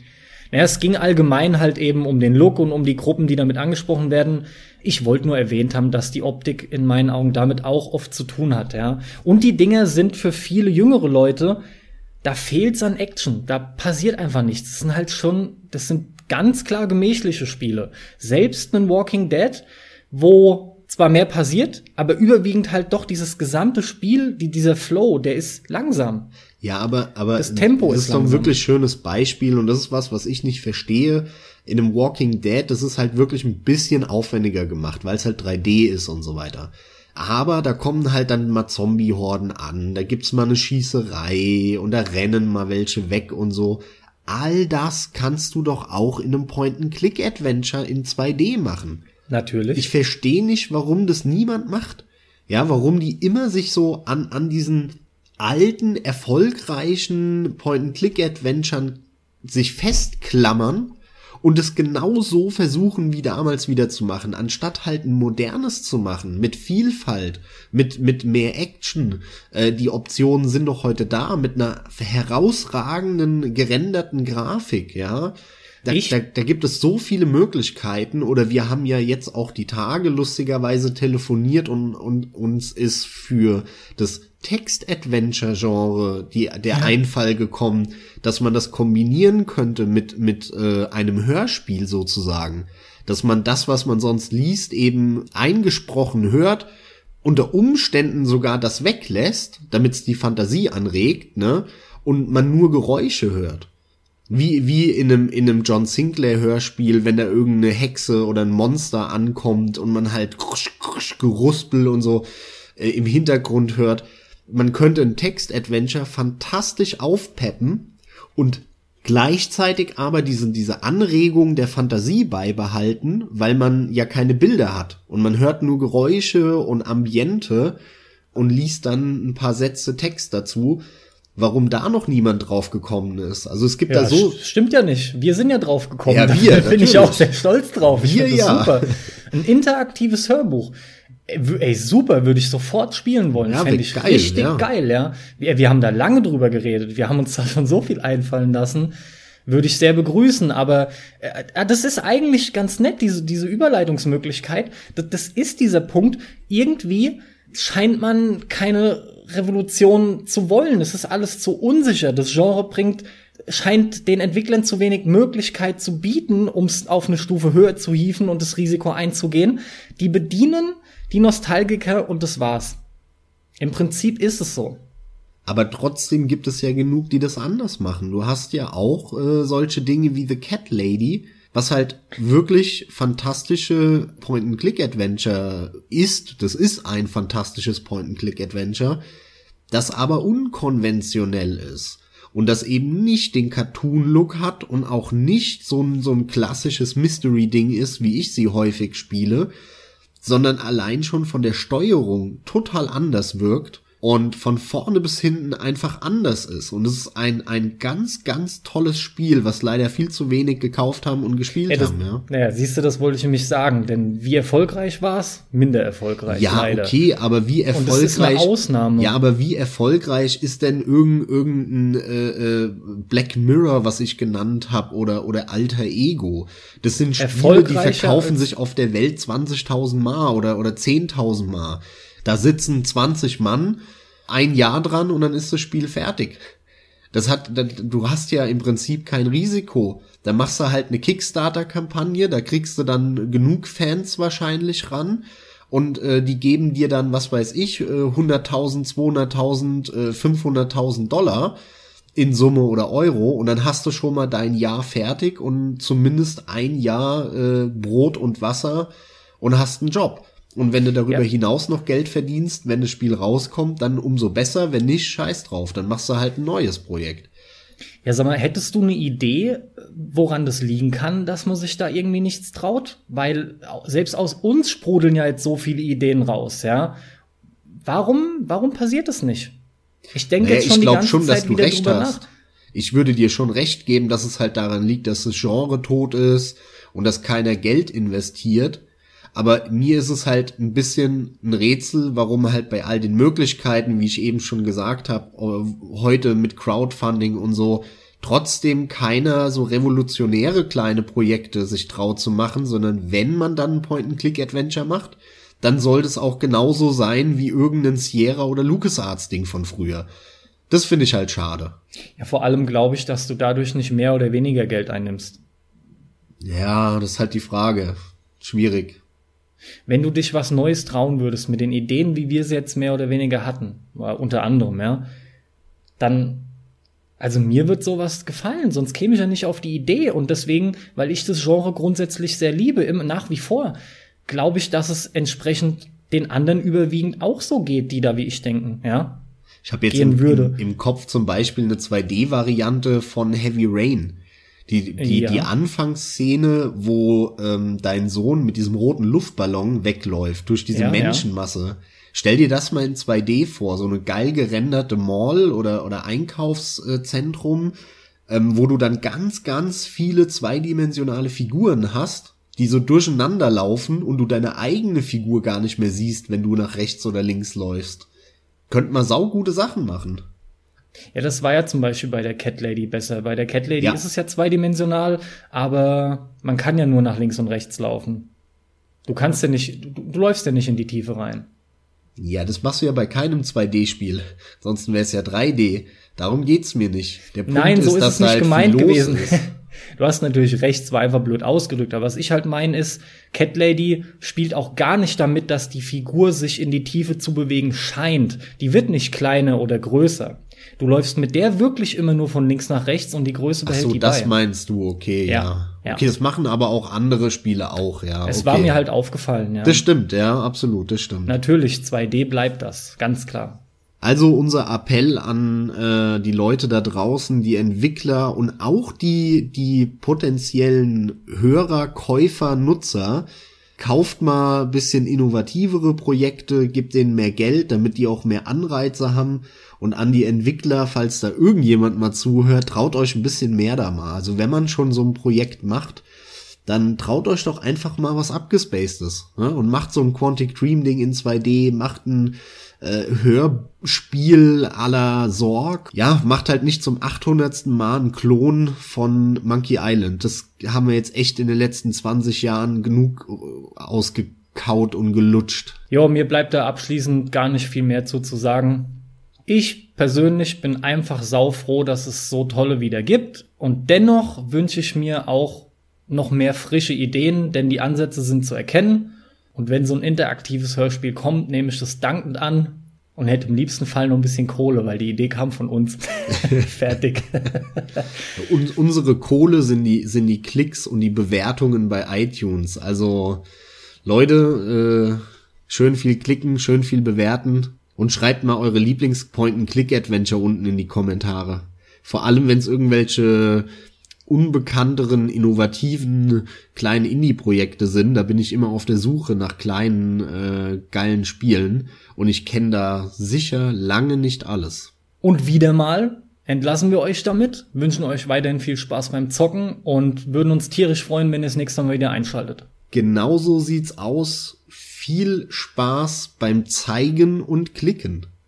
naja, es ging allgemein halt eben um den Look und um die Gruppen, die damit angesprochen werden. Ich wollte nur erwähnt haben, dass die Optik in meinen Augen damit auch oft zu tun hat, ja. Und die Dinger sind für viele jüngere Leute, da fehlt's an Action, da passiert einfach nichts. Das sind halt schon, das sind ganz klar gemächliche Spiele. Selbst ein Walking Dead, wo zwar mehr passiert, aber überwiegend halt doch dieses gesamte Spiel, die, dieser Flow, der ist langsam. Ja, aber, aber das Tempo das ist, ist doch ein wirklich schönes Beispiel und das ist was, was ich nicht verstehe. In einem Walking Dead, das ist halt wirklich ein bisschen aufwendiger gemacht, weil es halt 3D ist und so weiter. Aber da kommen halt dann mal Zombie-Horden an, da gibt's mal eine Schießerei und da rennen mal welche weg und so. All das kannst du doch auch in einem Point-and-Click-Adventure in 2D machen. Natürlich. Ich verstehe nicht, warum das niemand macht. Ja, warum die immer sich so an, an diesen alten, erfolgreichen Point-and-Click-Adventuren sich festklammern und es genau so versuchen wie damals wieder zu machen, anstatt halt ein modernes zu machen, mit Vielfalt, mit, mit mehr Action. Äh, die Optionen sind doch heute da, mit einer herausragenden, gerenderten Grafik, ja. Da, da, da gibt es so viele Möglichkeiten oder wir haben ja jetzt auch die Tage lustigerweise telefoniert und, und uns ist für das Text-Adventure-Genre die, der ja. Einfall gekommen, dass man das kombinieren könnte mit, mit äh, einem Hörspiel sozusagen. Dass man das, was man sonst liest, eben eingesprochen hört, unter Umständen sogar das weglässt, damit es die Fantasie anregt, ne? Und man nur Geräusche hört. Wie, wie in einem, in einem John Sinclair Hörspiel, wenn da irgendeine Hexe oder ein Monster ankommt und man halt krusch, krusch, Geruspel und so äh, im Hintergrund hört. Man könnte ein Text-Adventure fantastisch aufpeppen und gleichzeitig aber diese, diese Anregung der Fantasie beibehalten, weil man ja keine Bilder hat und man hört nur Geräusche und Ambiente und liest dann ein paar Sätze Text dazu warum da noch niemand drauf gekommen ist. Also es gibt ja, da so. Stimmt ja nicht. Wir sind ja drauf gekommen. Ja, wir. Da bin ich auch sehr stolz drauf. Wir ja. Super. Ein interaktives Hörbuch. Ey, super, würde ich sofort spielen wollen. Ja, Fände ich geil, richtig ja. geil, ja. Wir, wir haben da lange drüber geredet. Wir haben uns da schon so viel einfallen lassen. Würde ich sehr begrüßen, aber äh, das ist eigentlich ganz nett, diese, diese Überleitungsmöglichkeit. Das, das ist dieser Punkt. Irgendwie scheint man keine Revolution zu wollen. Es ist alles zu unsicher. Das Genre bringt scheint den Entwicklern zu wenig Möglichkeit zu bieten, um es auf eine Stufe höher zu hieven und das Risiko einzugehen. Die bedienen die Nostalgiker und das war's. Im Prinzip ist es so. Aber trotzdem gibt es ja genug, die das anders machen. Du hast ja auch äh, solche Dinge wie The Cat Lady, was halt wirklich fantastische Point-and-Click-Adventure ist. Das ist ein fantastisches Point-and-Click-Adventure, das aber unkonventionell ist und das eben nicht den Cartoon-Look hat und auch nicht so ein, so ein klassisches Mystery-Ding ist, wie ich sie häufig spiele, sondern allein schon von der Steuerung total anders wirkt und von vorne bis hinten einfach anders ist. Und es ist ein, ein ganz, ganz tolles Spiel, was leider viel zu wenig gekauft haben und gespielt ja, das, haben. Ja. Naja, siehst du, das wollte ich nämlich sagen, denn wie erfolgreich war es? Minder erfolgreich. Ja, leider. okay, aber wie erfolgreich. Und das ist eine Ausnahme. Ja, aber wie erfolgreich ist denn irgendein, irgendein äh, äh, Black Mirror, was ich genannt habe, oder, oder Alter Ego? Das sind Spiele, die verkaufen sich auf der Welt 20.000 Mal oder, oder 10.000 Mal. Da sitzen 20 Mann ein Jahr dran und dann ist das Spiel fertig. Das hat, du hast ja im Prinzip kein Risiko. Da machst du halt eine Kickstarter-Kampagne, da kriegst du dann genug Fans wahrscheinlich ran und äh, die geben dir dann, was weiß ich, 100.000, 200.000, äh, 500.000 Dollar in Summe oder Euro und dann hast du schon mal dein Jahr fertig und zumindest ein Jahr äh, Brot und Wasser und hast einen Job. Und wenn du darüber ja. hinaus noch Geld verdienst, wenn das Spiel rauskommt, dann umso besser. Wenn nicht, scheiß drauf. Dann machst du halt ein neues Projekt. Ja, sag mal, hättest du eine Idee, woran das liegen kann, dass man sich da irgendwie nichts traut? Weil selbst aus uns sprudeln ja jetzt so viele Ideen raus, ja. Warum, warum passiert das nicht? Ich denke naja, jetzt schon die ganze schon, Zeit wieder drüber hast. nach. Ich würde dir schon recht geben, dass es halt daran liegt, dass das Genre tot ist und dass keiner Geld investiert. Aber mir ist es halt ein bisschen ein Rätsel, warum halt bei all den Möglichkeiten, wie ich eben schon gesagt habe, äh, heute mit Crowdfunding und so, trotzdem keiner so revolutionäre kleine Projekte sich traut zu machen, sondern wenn man dann ein Point-and-Click-Adventure macht, dann sollte es auch genauso sein wie irgendein Sierra oder LucasArts Ding von früher. Das finde ich halt schade. Ja, vor allem glaube ich, dass du dadurch nicht mehr oder weniger Geld einnimmst. Ja, das ist halt die Frage. Schwierig. Wenn du dich was Neues trauen würdest mit den Ideen, wie wir sie jetzt mehr oder weniger hatten, unter anderem, ja, dann, also mir wird sowas gefallen, sonst käme ich ja nicht auf die Idee. Und deswegen, weil ich das Genre grundsätzlich sehr liebe, immer nach wie vor, glaube ich, dass es entsprechend den anderen überwiegend auch so geht, die da wie ich denken, ja. Ich habe jetzt im, im, im, Kopf zum Beispiel eine 2D-Variante von Heavy Rain. Die, die, ja. die Anfangsszene, wo ähm, dein Sohn mit diesem roten Luftballon wegläuft durch diese ja, Menschenmasse. Ja. Stell dir das mal in 2D vor, so eine geil gerenderte Mall oder, oder Einkaufszentrum, ähm, wo du dann ganz, ganz viele zweidimensionale Figuren hast, die so durcheinander laufen und du deine eigene Figur gar nicht mehr siehst, wenn du nach rechts oder links läufst. Könnt man saugute Sachen machen. Ja, das war ja zum Beispiel bei der Cat Lady besser. Bei der Cat Lady ja. ist es ja zweidimensional, aber man kann ja nur nach links und rechts laufen. Du kannst ja nicht, du, du läufst ja nicht in die Tiefe rein. Ja, das machst du ja bei keinem 2D-Spiel. Ansonsten wäre es ja 3D. Darum geht's mir nicht. Der Punkt Nein, so ist, ist es nicht halt gemeint gewesen. du hast natürlich recht, es war einfach blöd ausgedrückt. Aber was ich halt meine ist, Cat Lady spielt auch gar nicht damit, dass die Figur sich in die Tiefe zu bewegen scheint. Die wird nicht kleiner oder größer. Du läufst mit der wirklich immer nur von links nach rechts und die Größe behält Ach so, die das bei. meinst du, okay, ja. ja. Okay, das machen aber auch andere Spiele auch, ja. Es okay. war mir halt aufgefallen, ja. Das stimmt, ja, absolut, das stimmt. Natürlich, 2D bleibt das, ganz klar. Also unser Appell an äh, die Leute da draußen, die Entwickler und auch die, die potenziellen Hörer, Käufer, Nutzer, kauft mal bisschen innovativere Projekte, gibt denen mehr Geld, damit die auch mehr Anreize haben. Und an die Entwickler, falls da irgendjemand mal zuhört, traut euch ein bisschen mehr da mal. Also wenn man schon so ein Projekt macht, dann traut euch doch einfach mal was abgespacedes ne? und macht so ein Quantic Dream Ding in 2D, macht ein äh, Hörspiel aller Sorg. Ja, macht halt nicht zum 800. Mal einen Klon von Monkey Island. Das haben wir jetzt echt in den letzten 20 Jahren genug äh, ausgekaut und gelutscht. Ja, mir bleibt da abschließend gar nicht viel mehr zu, zu sagen. Ich persönlich bin einfach saufroh, dass es so tolle wieder gibt. Und dennoch wünsche ich mir auch noch mehr frische Ideen, denn die Ansätze sind zu erkennen. Und wenn so ein interaktives Hörspiel kommt, nehme ich das dankend an und hätte im liebsten Fall noch ein bisschen Kohle, weil die Idee kam von uns. Fertig. und unsere Kohle sind die, sind die Klicks und die Bewertungen bei iTunes. Also Leute, äh, schön viel klicken, schön viel bewerten und schreibt mal eure Lieblings-Point-and-Click-Adventure unten in die Kommentare. Vor allem, wenn es irgendwelche unbekannteren, innovativen kleinen Indie-Projekte sind. Da bin ich immer auf der Suche nach kleinen, äh, geilen Spielen. Und ich kenne da sicher lange nicht alles. Und wieder mal entlassen wir euch damit, wünschen euch weiterhin viel Spaß beim Zocken und würden uns tierisch freuen, wenn ihr das nächste Mal wieder einschaltet. Genauso sieht's aus. Viel Spaß beim Zeigen und Klicken.